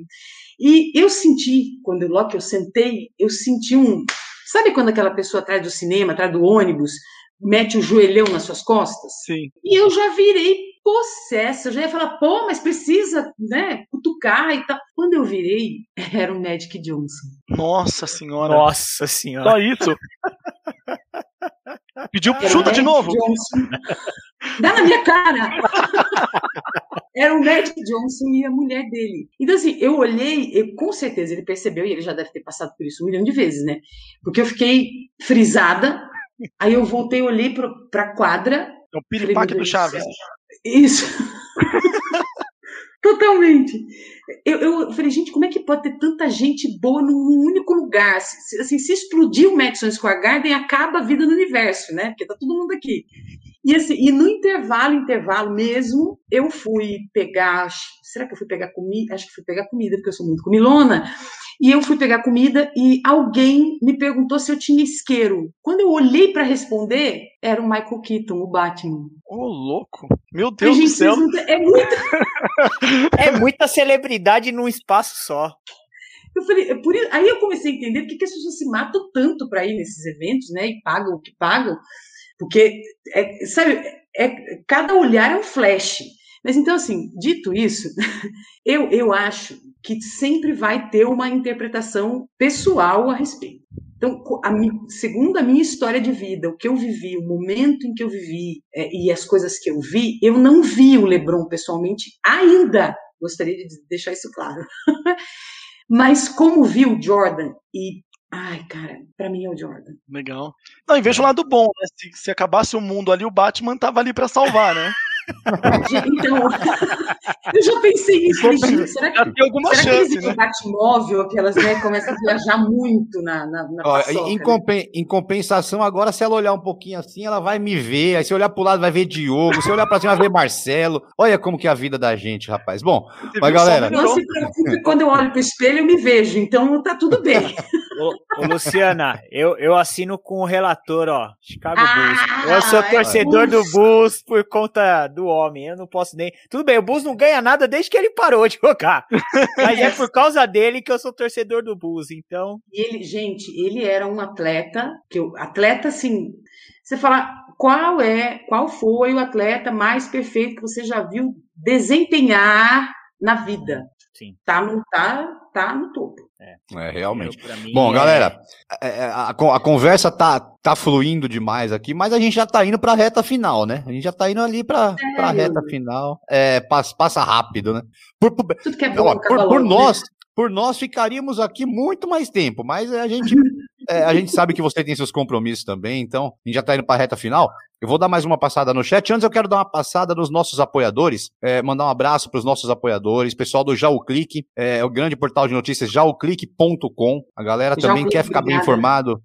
E eu senti, quando logo que eu sentei, eu senti um, Sabe quando aquela pessoa atrás do cinema, atrás do ônibus, mete o joelhão nas suas costas? Sim. E eu já virei possessa. Eu já ia falar, pô, mas precisa, né, cutucar e tal. Quando eu virei, era o Magic Johnson. Nossa senhora. Nossa senhora. Só isso. Pediu chuta de novo. Johnson. Dá na minha cara. Era o Magic Johnson e a mulher dele. Então, assim, eu olhei, eu, com certeza ele percebeu, e ele já deve ter passado por isso um milhão de vezes, né? Porque eu fiquei frisada, aí eu voltei, olhei para a quadra. É o piripaque do Chaves. Isso. Totalmente. Eu, eu falei, gente, como é que pode ter tanta gente boa num único lugar? Se, assim, se explodir o Madison Square Garden, acaba a vida no universo, né? Porque tá todo mundo aqui. E, assim, e no intervalo, intervalo mesmo, eu fui pegar. Será que eu fui pegar comida? Acho que fui pegar comida, porque eu sou muito comilona. E eu fui pegar comida e alguém me perguntou se eu tinha isqueiro. Quando eu olhei para responder, era o Michael Keaton, o Batman. Ô, oh, louco! Meu Deus do céu! É muita... é muita celebridade num espaço só. Eu falei, é por isso, aí eu comecei a entender por que as pessoas se matam tanto para ir nesses eventos, né? E pagam o que pagam. Porque, é, sabe, é, cada olhar é um flash. Mas então, assim, dito isso, eu, eu acho que sempre vai ter uma interpretação pessoal a respeito. Então, a, segundo a minha história de vida, o que eu vivi, o momento em que eu vivi é, e as coisas que eu vi, eu não vi o LeBron pessoalmente ainda. Gostaria de deixar isso claro. Mas como vi o Jordan e Ai, cara, pra mim é o Jordan. Legal. Não, e veja o lado bom, né? Se, se acabasse o mundo ali, o Batman tava ali para salvar, né? Então, eu já pensei nisso. Gente, será que, tem alguma será chance, que né? Batmóvel, aquelas né, começam a viajar muito na, na, na Ó, paçoca, em, né? compen em, compensação, agora, se ela olhar um pouquinho assim, ela vai me ver. Aí se olhar pro lado, vai ver Diogo. Se olhar pra cima, vai ver Marcelo. Olha como que é a vida da gente, rapaz. Bom, Você mas galera. Não se preocupe, quando eu olho pro espelho, eu me vejo, então tá tudo bem. Ô, ô, Luciana, eu, eu assino com o relator, ó. Chicago Ah, Bulls. Eu sou é torcedor do Bulls. Bulls por conta do homem. Eu não posso nem. Tudo bem, o Bulls não ganha nada desde que ele parou de jogar. Mas é por causa dele que eu sou torcedor do Bulls. Então, ele, gente, ele era um atleta, que eu, atleta assim, você fala, qual é, qual foi o atleta mais perfeito que você já viu desempenhar na vida? sim. Tá no, tá, tá no topo. É, realmente. eu, pra mim, Bom, é- galera, é, é, a, con- a conversa tá, tá fluindo demais aqui, mas a gente já tá indo pra reta final, né? A gente já tá indo ali pra, pra Sério? reta final. É, passa, passa rápido, né? Por, por- Tudo que é bom, ó, por, por né? nós, por nós ficaríamos aqui muito mais tempo, mas a gente, é, a gente sabe que você tem seus compromissos também, então a gente já tá indo pra reta final. Eu vou dar mais uma passada no chat. Antes eu quero dar uma passada nos nossos apoiadores, é, mandar um abraço para os nossos apoiadores, pessoal do Já o Clique, é, o grande portal de notícias jaoclique.com. A galera também quer ficar bem informado.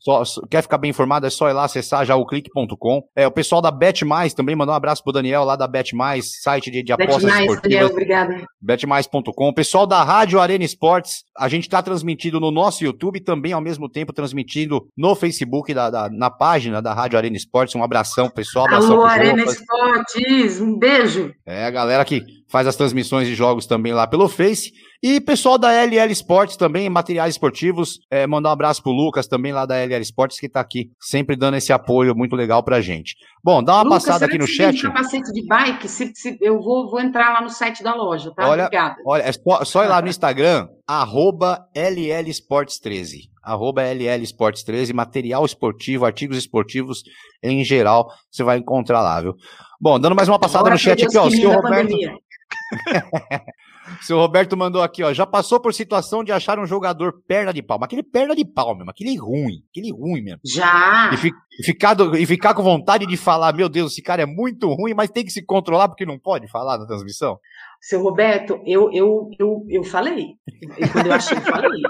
Só- quer ficar bem informado, é só ir lá acessar jaoclique.com. É, o pessoal da Bet Mais também mandou um abraço pro Daniel lá da Bet Mais, site de, de Bete apostas mais, esportivas Daniel, betmais.com. Pessoal da Rádio Arena Esportes, a gente está transmitindo no nosso YouTube e também ao mesmo tempo transmitindo no Facebook, da, da- na página da Rádio Arena Esportes. Um abração, pessoal. Abração Alô, Arena. Esportes, um beijo. É, a galera que faz as transmissões de jogos também lá pelo Face. E pessoal da LL Esportes também, materiais esportivos. É, mandar um abraço pro Lucas também lá da LL Esportes, que tá aqui sempre dando esse apoio muito legal pra gente. Bom, dá uma Lucas, passada aqui no chat. capacete de bike, se, se- eu vou, vou entrar lá no site da loja, tá? Olha, Obrigada. Olha, é só, só ir lá no Instagram, arroba LL Esportes 13. Arroba LL Esportes 13, material esportivo, artigos esportivos em geral, você vai encontrar lá, viu? Bom, dando mais uma passada Agora no chat aqui, ó. O senhor Roberto, senhor Roberto mandou aqui, ó. Já passou por situação de achar um jogador perna de pau, mas aquele perna de pau mesmo, aquele ruim, aquele ruim mesmo. Já. E, fi- e ficar, do- e ficar com vontade de falar, meu Deus, esse cara é muito ruim, mas tem que se controlar porque não pode falar na transmissão. Seu Roberto, eu, eu, eu, eu falei. Quando eu achei, eu falei.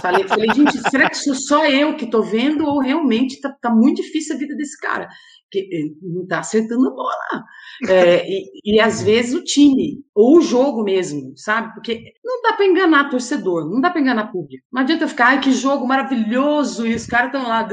Falei, falei, gente, será que sou só eu que tô vendo ou realmente tá, tá muito difícil a vida desse cara? Porque ele não tá acertando a bola. É, e, e às vezes o time, ou o jogo mesmo, sabe? Porque não dá para enganar torcedor, não dá para enganar público. Não adianta ficar, ai, que jogo maravilhoso, e os caras estão lá,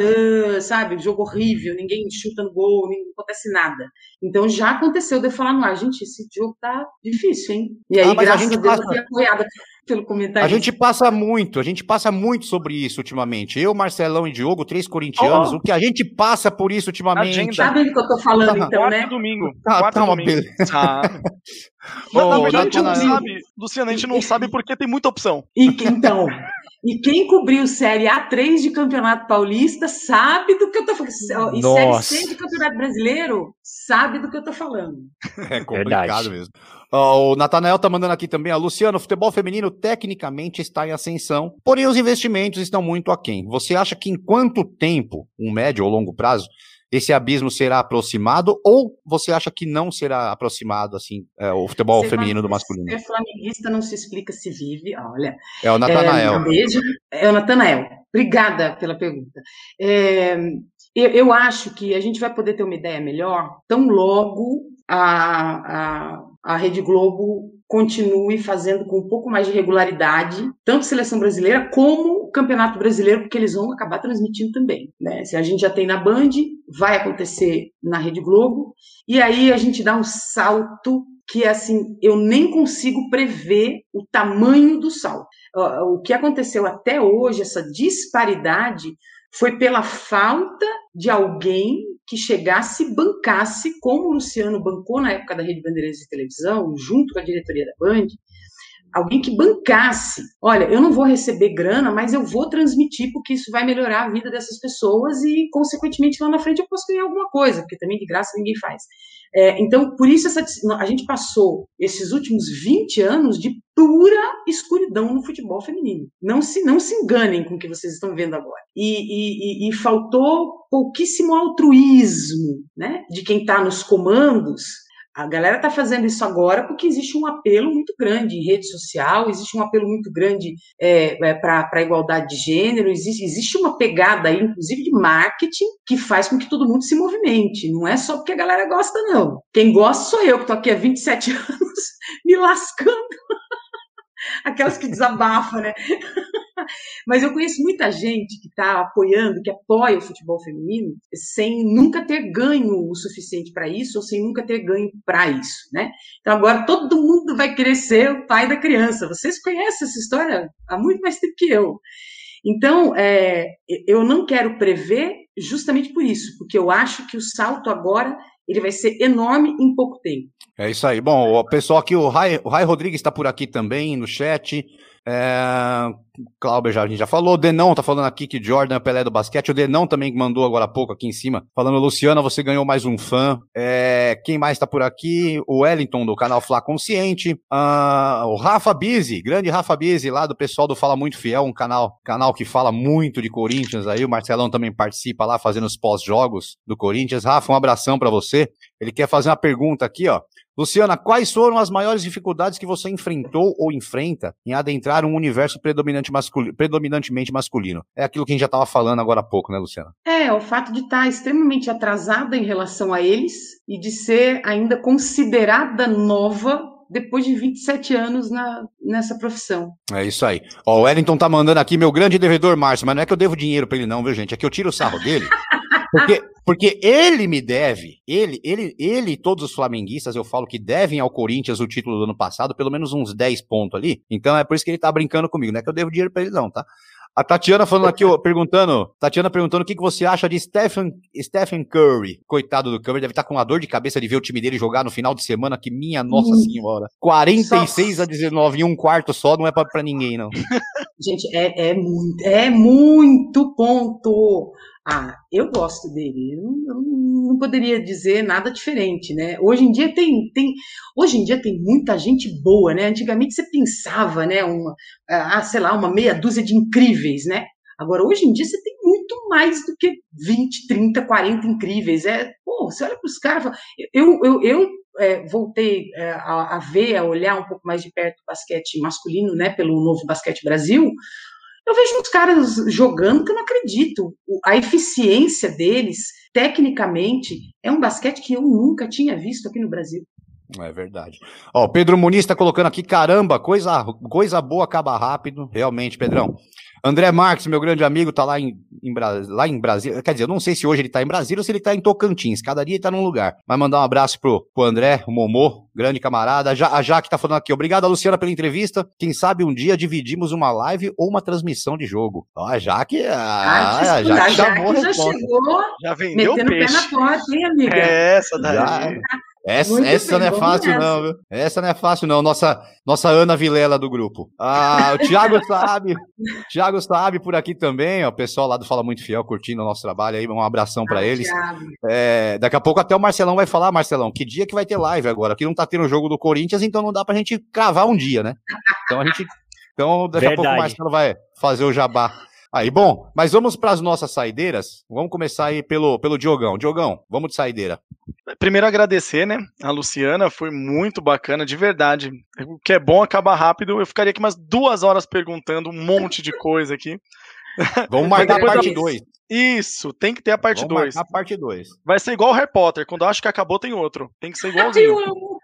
sabe? Jogo horrível, ninguém chuta no gol, não acontece nada. Então já aconteceu de eu falar no ar, gente, esse jogo tá difícil, hein? E aí, Ah, a graças a, gente Deus, passa. eu fui apoiada. Pelo comentário. A gente passa muito, a gente passa muito sobre isso ultimamente. Eu, Marcelão e Diogo, três corintianos, oh. o que a gente passa por isso ultimamente. Sabe do que eu tô falando, então, né? domingo. Ah, Quarto tá uma domingo. beleza. Ô, na, na verdade, a gente não sabe, Luciana, a gente não sabe porque tem muita opção. E que- então, e quem cobriu Série A3 de Campeonato Paulista sabe do que eu tô falando. E Série Nossa. C de Campeonato Brasileiro sabe do que eu tô falando. É complicado Verdade. mesmo. O Natanael tá mandando aqui também, a Luciano, o futebol feminino tecnicamente está em ascensão, porém os investimentos estão muito aquém. Você acha que em quanto tempo, um médio ou longo prazo, esse abismo será aproximado ou você acha que não será aproximado assim, é, o futebol Ser feminino do masculino? Ser flamenguista não se explica se vive. Olha, É o Natanael. É, um beijo. É o Natanael. Obrigada pela pergunta. É, eu, eu acho que a gente vai poder ter uma ideia melhor tão logo a, a, a Rede Globo continue fazendo com um pouco mais de regularidade, tanto seleção brasileira como o Campeonato Brasileiro, porque eles vão acabar transmitindo também. Né? Se a gente já tem na Band, vai acontecer na Rede Globo, e aí a gente dá um salto que assim eu nem consigo prever o tamanho do salto. O que aconteceu até hoje, essa disparidade, foi pela falta de alguém que chegasse bancasse, como o Luciano bancou na época da Rede Bandeirantes de Televisão, junto com a diretoria da Band, alguém que bancasse. Olha, eu não vou receber grana, mas eu vou transmitir porque isso vai melhorar a vida dessas pessoas e, consequentemente, lá na frente eu posso ganhar alguma coisa, porque também de graça ninguém faz. É, então, por isso essa, a gente passou esses últimos 20 anos de pura escuridão no futebol feminino. Não se, não se enganem com o que vocês estão vendo agora. E, e, e, faltou pouquíssimo altruísmo né, de quem está nos comandos a galera está fazendo isso agora porque existe um apelo muito grande em rede social, existe um apelo muito grande é, é, para a igualdade de gênero, existe, existe uma pegada aí, inclusive de marketing, que faz com que todo mundo se movimente. Não é só porque a galera gosta, não. Quem gosta sou eu, que estou aqui há 27 anos me lascando. Aquelas que desabafam, né? Mas eu conheço muita gente que está apoiando, que apoia o futebol feminino, sem nunca ter ganho o suficiente para isso, ou sem nunca ter ganho para isso, né? Então agora todo mundo vai querer ser o pai da criança. Vocês conhecem essa história há muito mais tempo que eu. Então, é, eu não quero prever justamente por isso, porque eu acho que o salto agora ele vai ser enorme em pouco tempo. É isso aí. Bom, o pessoal aqui, o Rai, o Rai Rodrigues está por aqui também no chat. É, Cláudio já, a gente já falou. O Denão tá falando aqui que Jordan é Pelé do basquete. O Denão também mandou agora há pouco aqui em cima, falando: Luciana, você ganhou mais um fã. É, quem mais tá por aqui? O Wellington do canal Flá Consciente. Ah, o Rafa Bizzi, grande Rafa Bizzi, lá do pessoal do Fala Muito Fiel, um canal, canal que fala muito de Corinthians aí. O Marcelão também participa lá fazendo os pós-jogos do Corinthians. Rafa, um abração para você. Ele quer fazer uma pergunta aqui, ó. Luciana, quais foram as maiores dificuldades que você enfrentou ou enfrenta em adentrar um universo predominante masculino, predominantemente masculino? É aquilo que a gente já estava falando agora há pouco, né, Luciana? É, o fato de estar extremamente atrasada em relação a eles e de ser ainda considerada nova depois de 27 anos na, nessa profissão. É isso aí. Ó, o Wellington tá mandando aqui, meu grande devedor Márcio, mas não é que eu devo dinheiro para ele não, viu, gente? É que eu tiro o sarro dele. Porque, porque ele me deve, ele, ele, ele e todos os flamenguistas, eu falo que devem ao Corinthians o título do ano passado, pelo menos uns 10 pontos ali. Então é por isso que ele tá brincando comigo, não é que eu devo dinheiro para ele não, tá? A Tatiana falando aqui, ó, perguntando, Tatiana perguntando o que, que você acha de Stephen, Stephen Curry. Coitado do Curry, deve estar com uma dor de cabeça de ver o time dele jogar no final de semana, que minha nossa Hum. senhora. 46 a 19 em um quarto só, não é pra, pra ninguém, não. Gente, é, é muito, é muito ponto. Ah, eu gosto dele. Eu não, eu não poderia dizer nada diferente, né? Hoje em dia tem, tem, hoje em dia tem muita gente boa, né? Antigamente você pensava, né? Uma, ah, sei lá, uma meia dúzia de incríveis, né? Agora, hoje em dia, você tem muito mais do que 20, 30, 40 incríveis. É, pô, você olha para os caras. fala- Eu, eu, eu é, voltei é, a, a ver, a olhar um pouco mais de perto o basquete masculino, né? Pelo novo Basquete Brasil. Eu vejo uns caras jogando que eu não acredito. A eficiência deles, tecnicamente, é um basquete que eu nunca tinha visto aqui no Brasil. É verdade. Ó, Pedro Muniz tá colocando aqui, caramba, coisa, coisa boa acaba rápido. Realmente, Pedrão. André Marques, meu grande amigo, tá lá em, em, lá em Brasília. Quer dizer, eu não sei se hoje ele tá em Brasília ou se ele tá em Tocantins. Cada dia ele tá num lugar. Vai mandar um abraço pro, pro André, o Momô, grande camarada. Já, a Jaque tá falando aqui. Obrigado, Luciana, pela entrevista. Quem sabe um dia dividimos uma live ou uma transmissão de jogo. Ó, a Jaque. A, ah, a Jaque, Jaque já chegou. Já vendeu metendo o peixe. pé na porta, hein, amiga? É essa daí. Já, essa, essa não é fácil, nessa. não, viu? Essa não é fácil, não. Nossa, nossa Ana Vilela do grupo. Ah, o Thiago sabe. Thiago sabe por aqui também, ó. O pessoal lá do Fala Muito Fiel curtindo o nosso trabalho aí. Um abração para ah, eles. É, daqui a pouco até o Marcelão vai falar, Marcelão, que dia que vai ter live agora? Aqui não tá tendo o jogo do Corinthians, então não dá pra gente cravar um dia, né? Então a gente. Então daqui Verdade. a pouco o Marcelo vai fazer o jabá Aí, bom, mas vamos para as nossas saideiras. Vamos começar aí pelo, pelo Diogão. Diogão, vamos de saideira. Primeiro agradecer, né, a Luciana, foi muito bacana, de verdade. O que é bom acaba rápido. Eu ficaria aqui umas duas horas perguntando um monte de coisa aqui. Vamos marcar a parte 2. Isso, tem que ter a parte 2. A parte 2. Vai ser igual o Harry Potter, quando eu acho que acabou tem outro. Tem que ser igualzinho.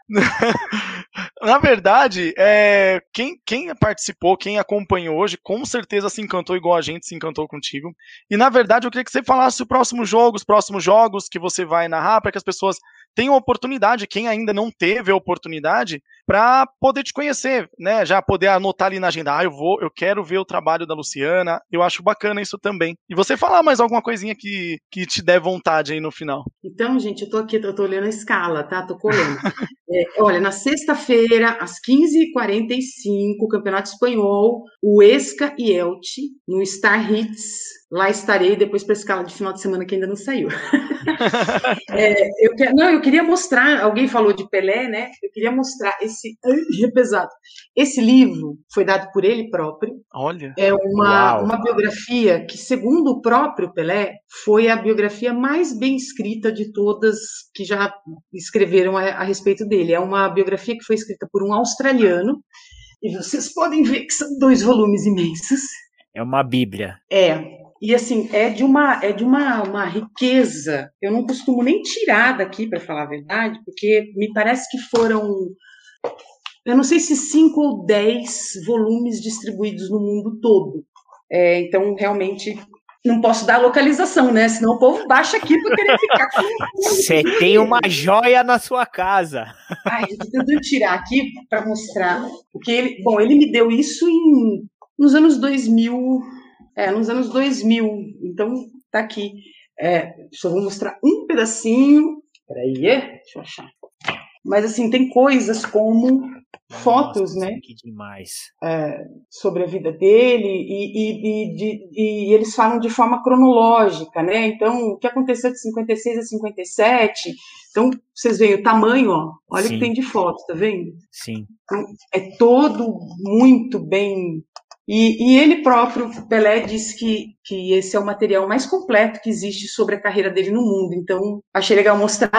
Na verdade, é, quem, quem participou, quem acompanhou hoje, com certeza se encantou igual a gente se encantou contigo. E na verdade, eu queria que você falasse o próximo jogo, os próximos jogos que você vai narrar, para que as pessoas tenham oportunidade, quem ainda não teve a oportunidade, para poder te conhecer, né? Já poder anotar ali na agenda, ah, eu vou, eu quero ver o trabalho da Luciana. Eu acho bacana isso também. E você falar mais alguma coisinha que, que te der vontade aí no final. Então, gente, eu tô aqui, eu tô olhando a escala, tá? Tô colando. é, olha, na sexta-feira, às 15h45, o Campeonato Espanhol, o Esca e Elche, no Star Hits, Lá estarei depois para a escala de final de semana que ainda não saiu. é, eu, não, eu queria mostrar, alguém falou de Pelé, né? Eu queria mostrar esse. É pesado. Esse livro foi dado por ele próprio. Olha. É uma, uma biografia que, segundo o próprio Pelé, foi a biografia mais bem escrita de todas que já escreveram a, a respeito dele. É uma biografia que foi escrita por um australiano. E vocês podem ver que são dois volumes imensos. É uma Bíblia. É, e assim, é de uma é de uma, uma riqueza. Eu não costumo nem tirar daqui, para falar a verdade, porque me parece que foram eu não sei se cinco ou dez volumes distribuídos no mundo todo. É, então, realmente, não posso dar localização, né? Senão o povo baixa aqui para querer ficar com. Você tem uma joia na sua casa. Ai, eu tô tentando tirar aqui para mostrar. Porque ele, bom, ele me deu isso em, nos anos 2000, é, nos anos 2000. Então, tá aqui. É, só vou mostrar um pedacinho. Peraí, é? deixa eu achar. Mas, assim, tem coisas como fotos, Nossa, né? Que demais. É, sobre a vida dele e, e, e, de, e, eles falam de forma cronológica, né? Então, o que aconteceu de 56 a 57? Então, vocês veem o tamanho, ó. Olha Sim. o que tem de foto, tá vendo? Sim. Então, é todo muito bem e, e, ele próprio, Pelé, disse que, que esse é o material mais completo que existe sobre a carreira dele no mundo. Então, achei legal mostrar.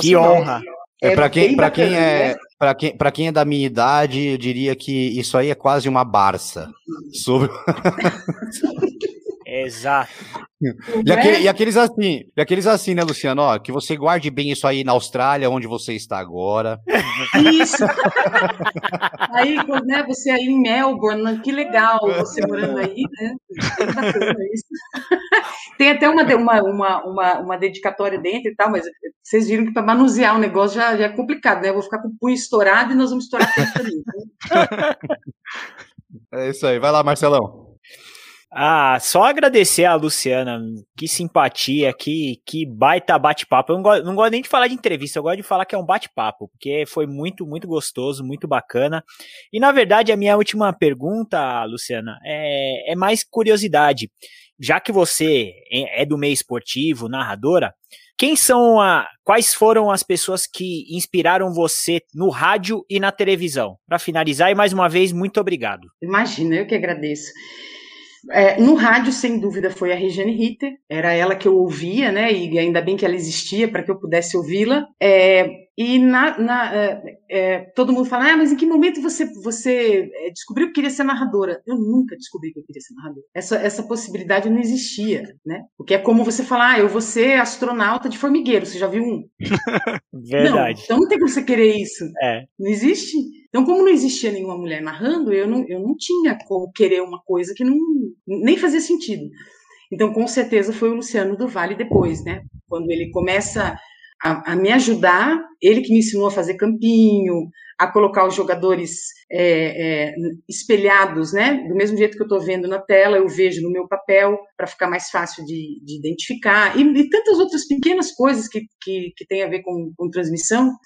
Que honra! É, é para quem, pra quem é né? para quem, pra quem é da minha idade, eu diria que isso aí é quase uma Barça sobre Exato. E, aquele, e, aqueles assim, e aqueles assim, né, Luciano? Ó, que você guarde bem isso aí na Austrália, onde você está agora. Isso. aí, né, você aí em Melbourne, que legal você morando aí, né? Tem até uma, uma, uma, uma, uma dedicatória dentro e tal, mas vocês viram que para manusear o um negócio já, já é complicado, né? Eu vou ficar com o punho estourado e nós vamos estourar tudo também. Né? É isso aí. Vai lá, Marcelão. Ah, só agradecer a Luciana, que simpatia, que, que baita bate-papo. Eu não gosto, não gosto nem de falar de entrevista, eu gosto de falar que é um bate-papo, porque foi muito, muito gostoso, muito bacana. E na verdade, a minha última pergunta, Luciana, é, é mais curiosidade. Já que você é do meio esportivo, narradora, quem são a, quais foram as pessoas que inspiraram você no rádio e na televisão? Para finalizar, e mais uma vez, muito obrigado. Imagina, eu que agradeço. É, no rádio, sem dúvida, foi a Regiane Ritter, era ela que eu ouvia, né? E ainda bem que ela existia para que eu pudesse ouvi-la. É, e na, na é, é, todo mundo fala, ah, mas em que momento você, você é, descobriu que queria ser narradora? Eu nunca descobri que eu queria ser narradora. Essa, essa possibilidade não existia, né? Porque é como você falar, ah, eu vou ser astronauta de formigueiro, você já viu um? Verdade. Não, então não tem como você querer isso. É. Não existe. Então, como não existia nenhuma mulher narrando, eu não, eu não tinha como querer uma coisa que não, nem fazia sentido. Então, com certeza foi o Luciano do Vale depois, né? Quando ele começa a, a, me ajudar, ele que me ensinou a fazer campinho, a colocar os jogadores é, é, espelhados, né? Do mesmo jeito que eu estou vendo na tela, eu vejo no meu papel para ficar mais fácil de, de identificar e, e, tantas outras pequenas coisas que, que, que tem a ver com, com transmissão.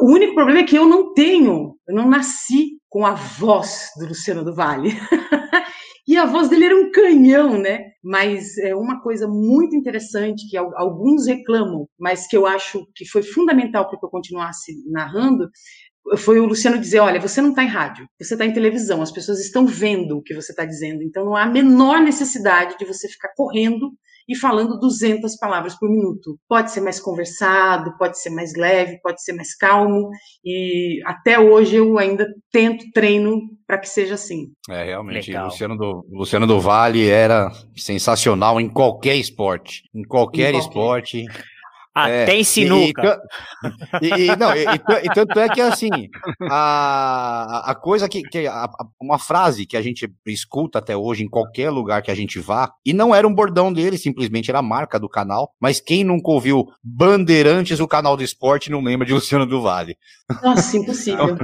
O único problema é que eu não tenho, eu não nasci com a voz do Luciano do Vale. E a voz dele era um canhão, né? Mas é uma coisa muito interessante que alguns reclamam, mas que eu acho que foi fundamental para que eu continuasse narrando, foi o Luciano dizer: olha, você não está em rádio, você está em televisão, as pessoas estão vendo o que você está dizendo, então não há a menor necessidade de você ficar correndo e falando 200 palavras por minuto. Pode ser mais conversado, pode ser mais leve, pode ser mais calmo, e até hoje eu ainda tento, treino para que seja assim. É, realmente, o Luciano do, Luciano do Vale era sensacional em qualquer esporte, em qualquer, em qualquer. esporte. Até é, em sinuca. E, e, e não, e, e, tanto é que assim, a, a coisa que. que a, uma frase que a gente escuta até hoje em qualquer lugar que a gente vá, e não era um bordão dele, simplesmente era a marca do canal, mas quem nunca ouviu Bandeirantes, o canal do esporte, não lembra de Luciano do Vale. Nossa, impossível.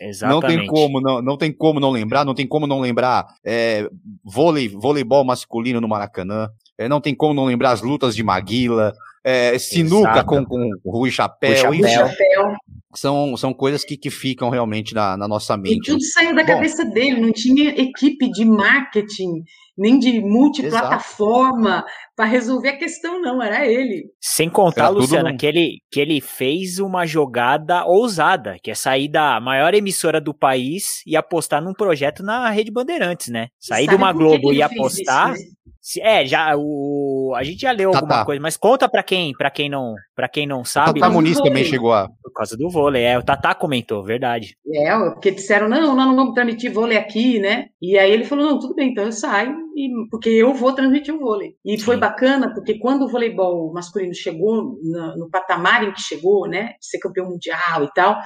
Exatamente. Não tem como não, não tem como não lembrar, não tem como não lembrar é, vôlei, voleibol masculino no Maracanã, é, não tem como não lembrar as lutas de Maguila, é, sinuca com, com Rui Chapéu, Rui Chapéu. São, são coisas que, que ficam realmente na, na nossa mente. E tudo saiu da Bom, cabeça dele, não tinha equipe de marketing, nem de multiplataforma para resolver a questão, não, era ele. Sem contar, era Luciana, que, ele, que ele fez uma jogada ousada, que é sair da maior emissora do país e apostar num projeto na Rede Bandeirantes, né? Sair de uma Globo e apostar. Isso, né? É, já o a gente já leu tá, alguma tá. coisa, mas conta para quem, para quem não, para quem não sabe. O Tata Muniz também chegou a por causa do vôlei, é, o Tata comentou, verdade. É, porque disseram não, nós não vamos transmitir vôlei aqui, né? E aí ele falou não, tudo bem, então eu saio e porque eu vou transmitir o vôlei. E foi bacana porque quando o voleibol masculino chegou no, no patamar em que chegou, né, de ser campeão mundial e tal,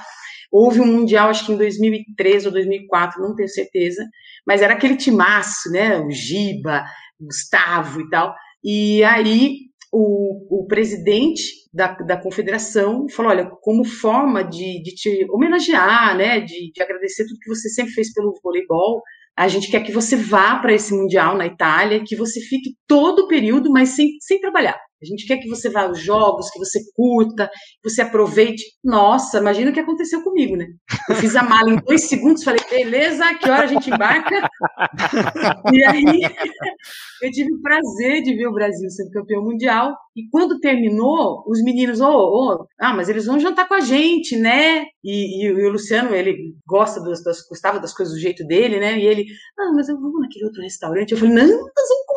Houve um Mundial, acho que em 2013 ou 2004, não tenho certeza, mas era aquele timaço, né? O Giba, Gustavo e tal. E aí o, o presidente da, da confederação falou: olha, como forma de, de te homenagear, né, de, de agradecer tudo que você sempre fez pelo voleibol, a gente quer que você vá para esse Mundial na Itália, que você fique todo o período, mas sem, sem trabalhar. A gente quer que você vá aos jogos, que você curta, que você aproveite. Nossa, imagina o que aconteceu comigo, né? Eu fiz a mala em dois segundos, falei, beleza, que hora a gente embarca? e aí eu tive o prazer de ver o Brasil sendo campeão mundial. E quando terminou, os meninos, ô, oh, oh, ah, mas eles vão jantar com a gente, né? E, e, e o Luciano, ele gosta das, das, gostava das coisas do jeito dele, né? E ele, ah, mas eu vou naquele outro restaurante. Eu falei, não, nós vamos com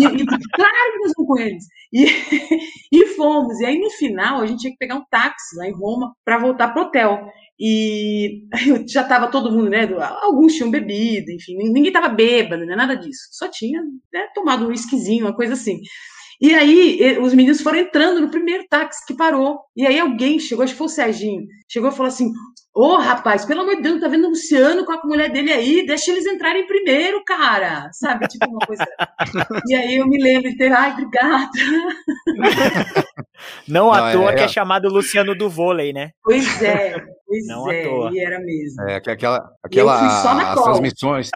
eles! E, claro que nós vamos com eles! E, e fomos. E aí, no final, a gente tinha que pegar um táxi lá em Roma para voltar pro hotel. E já estava todo mundo, né? Alguns tinham bebido, enfim, ninguém estava bêbado, né, nada disso. Só tinha né, tomado um esquisinho, uma coisa assim. E aí, os meninos foram entrando no primeiro táxi que parou. E aí, alguém chegou, acho que foi o Serginho, chegou e falou assim: Ô oh, rapaz, pelo amor de Deus, tá vendo o Luciano com a mulher dele aí? Deixa eles entrarem primeiro, cara. Sabe? Tipo uma coisa. e aí eu me lembro de ter, ai, obrigada. Não, não à toa é, que é, é chamado Luciano do vôlei, né? Pois é, pois não é, à toa. e era mesmo. É, aquela, aquela as transmissões,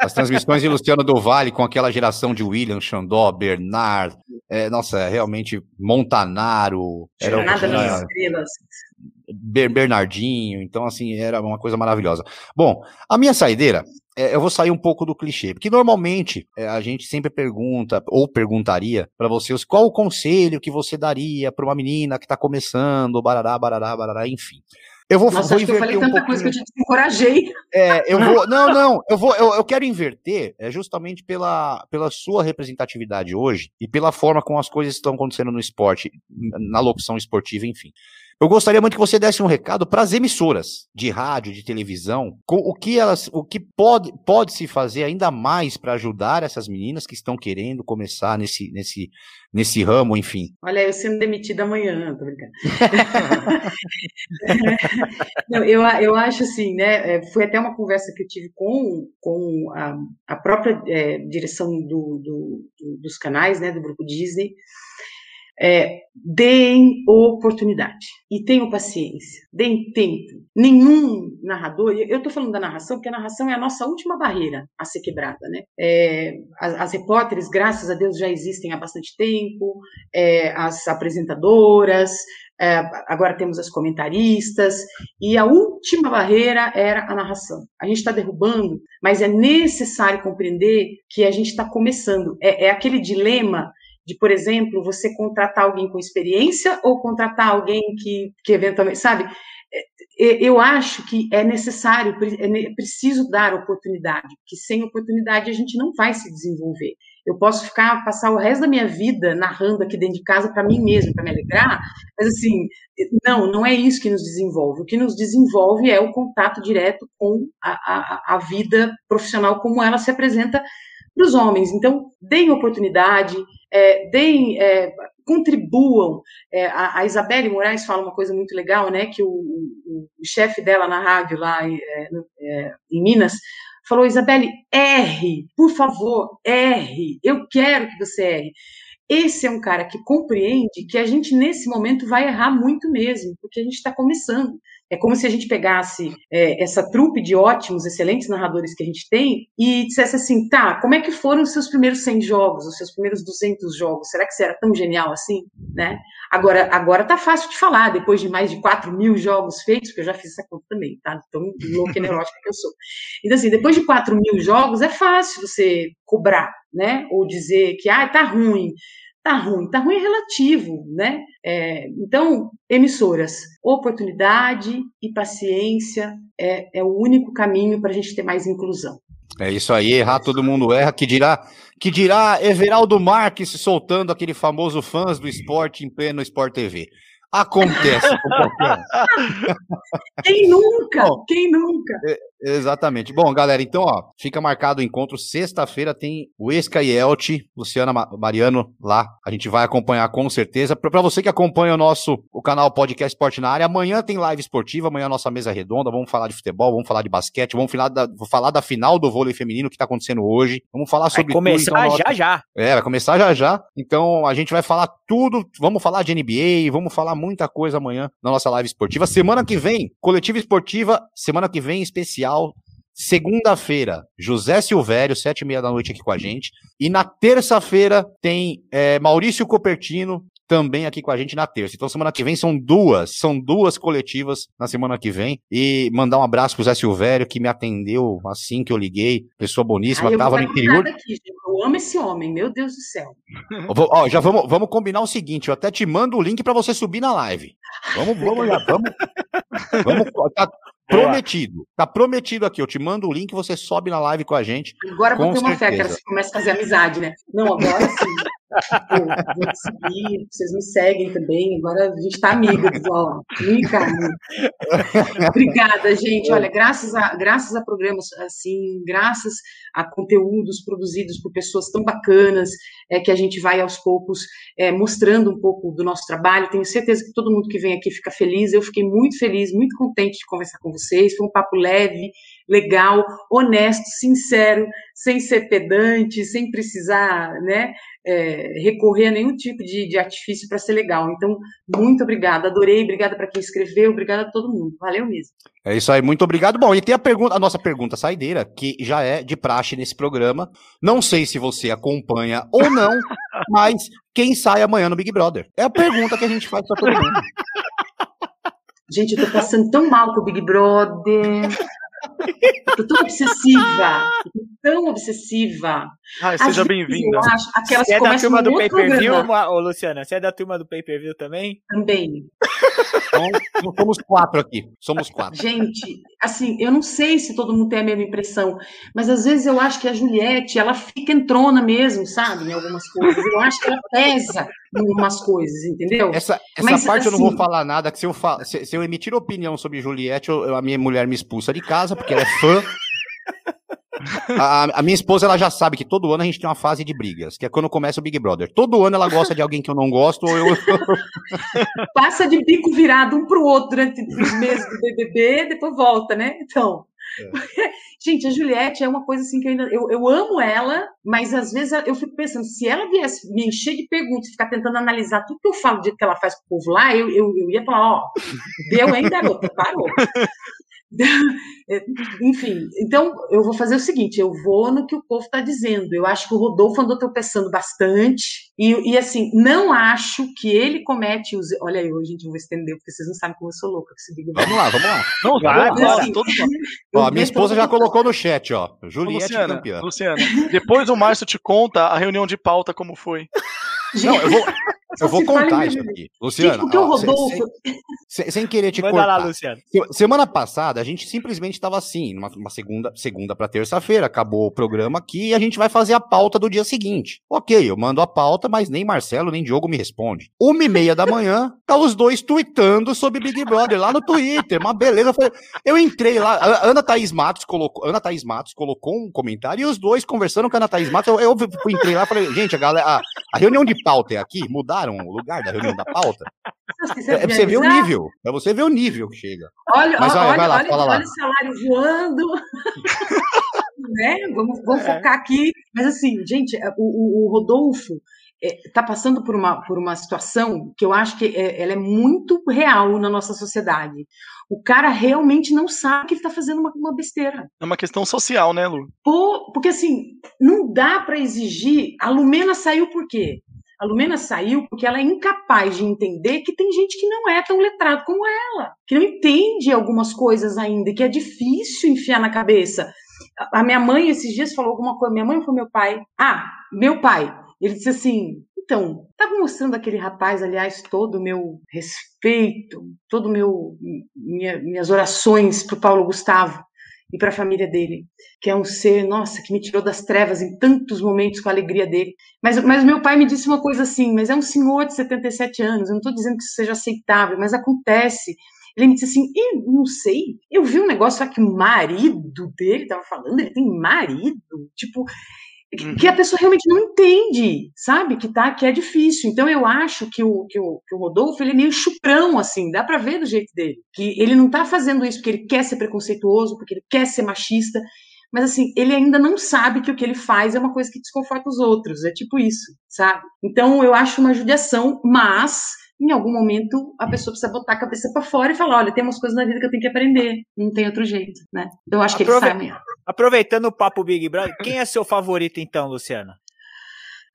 as transmissões de Luciano do Vale com aquela geração de William, Xandó, Bernard, é, nossa, realmente Montanaro, era Nada nas estrelas. Bernardinho, então assim, era uma coisa maravilhosa. Bom, a minha saideira, é, eu vou sair um pouco do clichê, porque normalmente é, a gente sempre pergunta, ou perguntaria para vocês qual o conselho que você daria para uma menina que está começando, barará, barará, barará, enfim. Eu vou, Nossa, vou acho que eu falei um tanta coisa que eu te encorajei. É, eu vou. Não, não, eu vou. Eu, eu quero inverter é justamente pela, pela sua representatividade hoje e pela forma como as coisas estão acontecendo no esporte, na locução esportiva, enfim. Eu gostaria muito que você desse um recado para as emissoras de rádio, de televisão, com o que elas, o que pode, pode se fazer ainda mais para ajudar essas meninas que estão querendo começar nesse, nesse, nesse ramo, enfim. Olha, eu sendo demitida amanhã, tô brincando. Eu, eu acho assim, né? É, foi até uma conversa que eu tive com, com a, a própria é, direção do, do, dos canais, né, do grupo Disney. É, deem oportunidade e tenham paciência, deem tempo. Nenhum narrador, eu estou falando da narração, porque a narração é a nossa última barreira a ser quebrada, né? É, as, as, repórteres, graças a Deus, já existem há bastante tempo, é, as apresentadoras, é, agora temos as comentaristas, e a última barreira era a narração. A gente está derrubando, mas é necessário compreender que a gente está começando. É, é aquele dilema de, por exemplo, você contratar alguém com experiência ou contratar alguém que, que eventualmente, sabe? É, é, eu acho que é necessário, é preciso dar oportunidade, porque sem oportunidade a gente não vai se desenvolver. Eu posso ficar, passar o resto da minha vida narrando aqui dentro de casa para mim mesmo, para me alegrar, mas assim, não, não é isso que nos desenvolve. O que nos desenvolve é o contato direto com a, a, a vida profissional como ela se apresenta para os homens. Então, deem oportunidade, é, deem, é, contribuam. É, a, a Isabelle Moraes fala uma coisa muito legal, né? Que o, o, o chefe dela na rádio lá é, é, em Minas falou: Isabelle, erre, por favor, erre. Eu quero que você erre. Esse é um cara que compreende que a gente, nesse momento, vai errar muito mesmo, porque a gente está começando. É como se a gente pegasse é, essa trupe de ótimos, excelentes narradores que a gente tem e dissesse assim, tá, como é que foram os seus primeiros 100 jogos, os seus primeiros 200 jogos? Será que você era tão genial assim? Né? Agora, agora tá fácil de falar, depois de mais de 4 mil jogos feitos, que eu já fiz essa conta também, tá? Tão louca e neurótica que eu sou. Então, assim, depois de 4 mil jogos, é fácil você cobrar, né? Ou dizer que, ah, tá ruim tá ruim. Tá ruim é relativo, né? É, então, emissoras, oportunidade e paciência é, é o único caminho para a gente ter mais inclusão. É isso aí, errar todo mundo erra, que dirá, que dirá Everaldo Marques soltando aquele famoso fãs do esporte em pleno Sport TV. Acontece Quem nunca? Bom, Quem nunca? É, exatamente. Bom, galera, então, ó, fica marcado o encontro. Sexta-feira tem o Esca e Elti, Luciana Mariano lá. A gente vai acompanhar com certeza. Para você que acompanha o nosso o canal Podcast Esporte na área, amanhã tem live esportiva, amanhã nossa mesa redonda. Vamos falar de futebol, vamos falar de basquete, vamos falar da, falar da final do vôlei feminino que tá acontecendo hoje. Vamos falar sobre vai começar tudo, então, já já. É, vai começar já já. Então a gente vai falar tudo. Vamos falar de NBA, vamos falar muita coisa amanhã na nossa live esportiva. Semana que vem, coletiva esportiva, semana que vem especial. Segunda-feira, José Silvério, sete e meia da noite aqui com a gente. E na terça-feira tem é, Maurício Copertino, também aqui com a gente na terça. Então, semana que vem são duas, são duas coletivas na semana que vem. E mandar um abraço pro Zé Silvério, que me atendeu assim que eu liguei. Pessoa boníssima, Ai, tava no interior. Aqui, eu amo esse homem, meu Deus do céu. Vou, ó, já vamos, vamos combinar o seguinte: eu até te mando o link para você subir na live. Vamos, vamos lá, vamos. vamos tá, Prometido. Tá prometido aqui. Eu te mando o link, você sobe na live com a gente. Agora vou ter uma fé, que você começa a fazer amizade, né? Não, agora sim. Pô, vou seguir, vocês me seguem também. Agora a gente está amigos, ó. Obrigada, gente. Olha, graças a, graças a programas assim, graças a conteúdos produzidos por pessoas tão bacanas, é que a gente vai aos poucos é, mostrando um pouco do nosso trabalho. Tenho certeza que todo mundo que vem aqui fica feliz. Eu fiquei muito feliz, muito contente de conversar com vocês. Foi um papo leve, legal, honesto, sincero, sem ser pedante, sem precisar, né? É, recorrer a nenhum tipo de, de artifício para ser legal. Então, muito obrigada, adorei, obrigada para quem escreveu, obrigada a todo mundo, valeu mesmo. É isso aí, muito obrigado. Bom, e tem a pergunta, a nossa pergunta saideira, que já é de praxe nesse programa. Não sei se você acompanha ou não, mas quem sai amanhã no Big Brother? É a pergunta que a gente faz para todo mundo. Gente, eu tô passando tão mal com o Big Brother. Eu tô tão obsessiva, tô tão obsessiva. Ai, seja bem-vinda. Você é da turma do pay-per-view, Luciana? Você é da turma do pay-per-view também? Também. Então, somos quatro aqui. Somos quatro. Gente, assim, eu não sei se todo mundo tem a mesma impressão, mas às vezes eu acho que a Juliette, ela fica entrona mesmo, sabe? Em algumas coisas. Eu acho que ela pesa em algumas coisas, entendeu? Essa, essa mas, parte assim, eu não vou assim falar nada, que se eu, se, se eu emitir opinião sobre Juliette, eu, a minha mulher me expulsa de casa, porque ela é fã. A, a, minha esposa ela já sabe que todo ano a gente tem uma fase de brigas, que é quando começa o Big Brother. Todo ano ela gosta de alguém que eu não gosto, ou eu. Passa de bico virado um pro outro durante os meses do BBB, depois volta, né? Então. É. Gente, a Juliette é uma coisa assim que eu ainda. Eu, eu amo ela, mas às vezes eu fico pensando, se ela viesse me encher de perguntas, ficar tentando analisar tudo que eu falo, do jeito que ela faz com o povo lá, eu, eu, eu ia falar, ó, deu, hein, garota, parou. Enfim, então eu vou fazer o seguinte: eu vou no que o povo está dizendo. Eu acho que o Rodolfo andou tropeçando bastante. E, e, assim, não acho que ele comete os. Olha aí, gente, eu vou estender, porque vocês não sabem como eu sou louca com esse Big Vamos lá, vamos lá. Não, vai, vai, assim, ó, a minha esposa já colocou no chat, ó. Juliette Luciana, campeã. Luciana, depois o Márcio te conta a reunião de pauta como foi. Não, eu vou, eu vou contar isso aqui. Luciano, porque o Rodolfo... sem, sem, querer te Manda cortar. Lá, Luciano. Semana passada, a gente simplesmente estava assim, numa, uma segunda, segunda para terça-feira, acabou o programa aqui e a gente vai fazer a pauta do dia seguinte. Ok, eu mando a pauta, mas nem Marcelo nem Diogo me responde. Uma e meia da manhã, tá os dois tweetando sobre Big Brother lá no Twitter, uma beleza. Eu entrei lá, a Ana Thaís Matos colocou, Ana Thaís Matos colocou um comentário e os dois conversando com a Ana Thaís Matos, eu, eu entrei lá e falei, gente, a galera, a, a reunião de pauta é aqui, mudaram o lugar da reunião da pauta. Você é pra você ver o nível. É você ver o nível que chega. Olha, Mas, olha, olha, lá, olha, olha o salário voando. né? Vamos, vamos é. focar aqui. Mas assim, gente, o, o, o Rodolfo está é, passando por uma, por uma situação que eu acho que é, ela é muito real na nossa sociedade. O cara realmente não sabe que ele está fazendo uma, uma, besteira. É uma questão social, né, Lu? Por, porque assim, não dá para exigir. A Lumena saiu por quê? A Lumena saiu porque ela é incapaz de entender que tem gente que não é tão letrado como ela, que não entende algumas coisas ainda, que é difícil enfiar na cabeça. A minha mãe esses dias falou alguma coisa, minha mãe foi meu pai. Ah, meu pai. Ele disse assim: então, estava mostrando aquele rapaz, aliás, todo o meu respeito, todo meu minha, minhas orações para o Paulo Gustavo e para a família dele, que é um ser, nossa, que me tirou das trevas em tantos momentos com a alegria dele. Mas, mas meu pai me disse uma coisa assim, mas é um senhor de 77 anos, eu não estou dizendo que isso seja aceitável, mas acontece. Ele me disse assim, eu não sei, eu vi um negócio lá que o marido dele estava falando, ele tem marido, tipo, que a pessoa realmente não entende, sabe? Que tá, que é difícil. Então eu acho que o, que o, que o Rodolfo ele é meio chuprão, assim, dá para ver do jeito dele. Que ele não tá fazendo isso porque ele quer ser preconceituoso, porque ele quer ser machista, mas assim, ele ainda não sabe que o que ele faz é uma coisa que desconforta os outros. É tipo isso, sabe? Então eu acho uma judiação, mas em algum momento a pessoa precisa botar a cabeça para fora e falar, olha, tem umas coisas na vida que eu tenho que aprender, não tem outro jeito, né? Então eu acho que Aprove... ele sabe. Aproveitando o papo Big Brother, quem é seu favorito então, Luciana?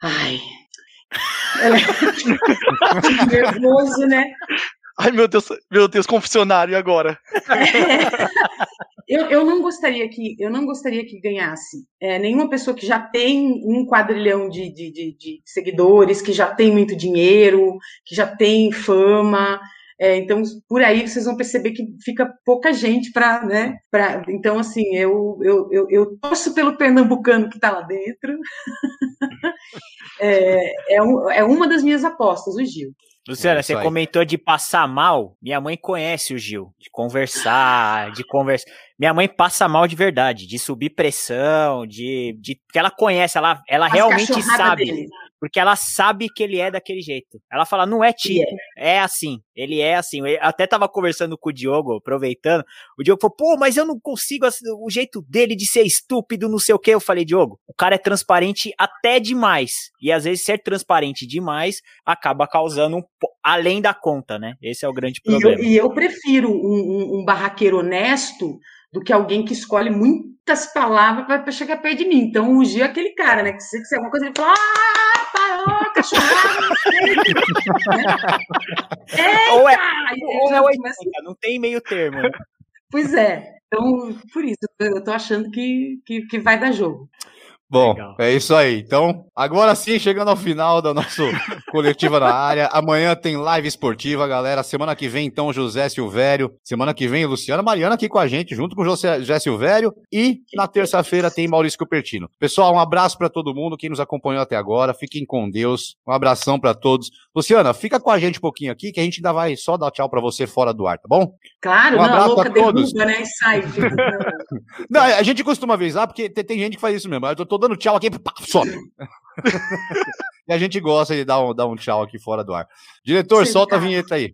Ai. Nervoso, né? Ai, meu Deus, meu Deus, confessionário agora. Eu, eu não gostaria que eu não gostaria que ganhasse é, nenhuma pessoa que já tem um quadrilhão de, de, de, de, seguidores, que já tem muito dinheiro, que já tem fama. É, então, por aí vocês vão perceber que fica pouca gente para, né? Pra, então, assim, eu, eu, eu, eu torço pelo pernambucano que está lá dentro. é, é, um, é uma das minhas apostas, o Gil. Luciana, é você comentou de passar mal. Minha mãe conhece o Gil, de conversar, de conversar. Minha mãe passa mal de verdade, de subir pressão, de, de porque ela conhece, ela, ela realmente sabe. Dele. Porque ela sabe que ele é daquele jeito. Ela fala, não é tipo, é. é. assim. Ele é assim. Eu até tava conversando com o Diogo, aproveitando. O Diogo falou, pô, mas eu não consigo o jeito dele de ser estúpido, não sei o que. Eu falei, Diogo, o cara é transparente até demais. E às vezes ser transparente demais acaba causando um, além da conta, né? Esse é o grande problema. E eu, e eu prefiro um, um, um barraqueiro honesto do que alguém que escolhe muitas palavras para chegar perto de mim. Então, o Gil é aquele cara, né? Que se quiser alguma coisa, ele fala, ah, parou, cachorrada, é, ou é, ou é 80, não tem meio termo. Né? Pois é. Então, por isso, eu tô achando que, que, que vai dar jogo. Bom, Legal. é isso aí. Então, agora sim, chegando ao final da nossa coletiva na área. Amanhã tem live esportiva, galera. Semana que vem, então, José Silvério. Semana que vem, Luciana Mariana aqui com a gente, junto com o José, José Silvério. E na terça-feira tem Maurício Cupertino. Pessoal, um abraço para todo mundo, quem nos acompanhou até agora. Fiquem com Deus. Um abração para todos. Luciana, fica com a gente um pouquinho aqui, que a gente ainda vai só dar tchau para você fora do ar, tá bom? Claro, um abraço não, a louca todos. derruba, né? E sai. não, a gente costuma avisar, porque tem, gente que faz isso mesmo. Eu tô, tô dando tchau aqui, pá, some. e a gente gosta de dar um, dar um tchau aqui fora do ar. Diretor, Sim, solta cara. a vinheta aí.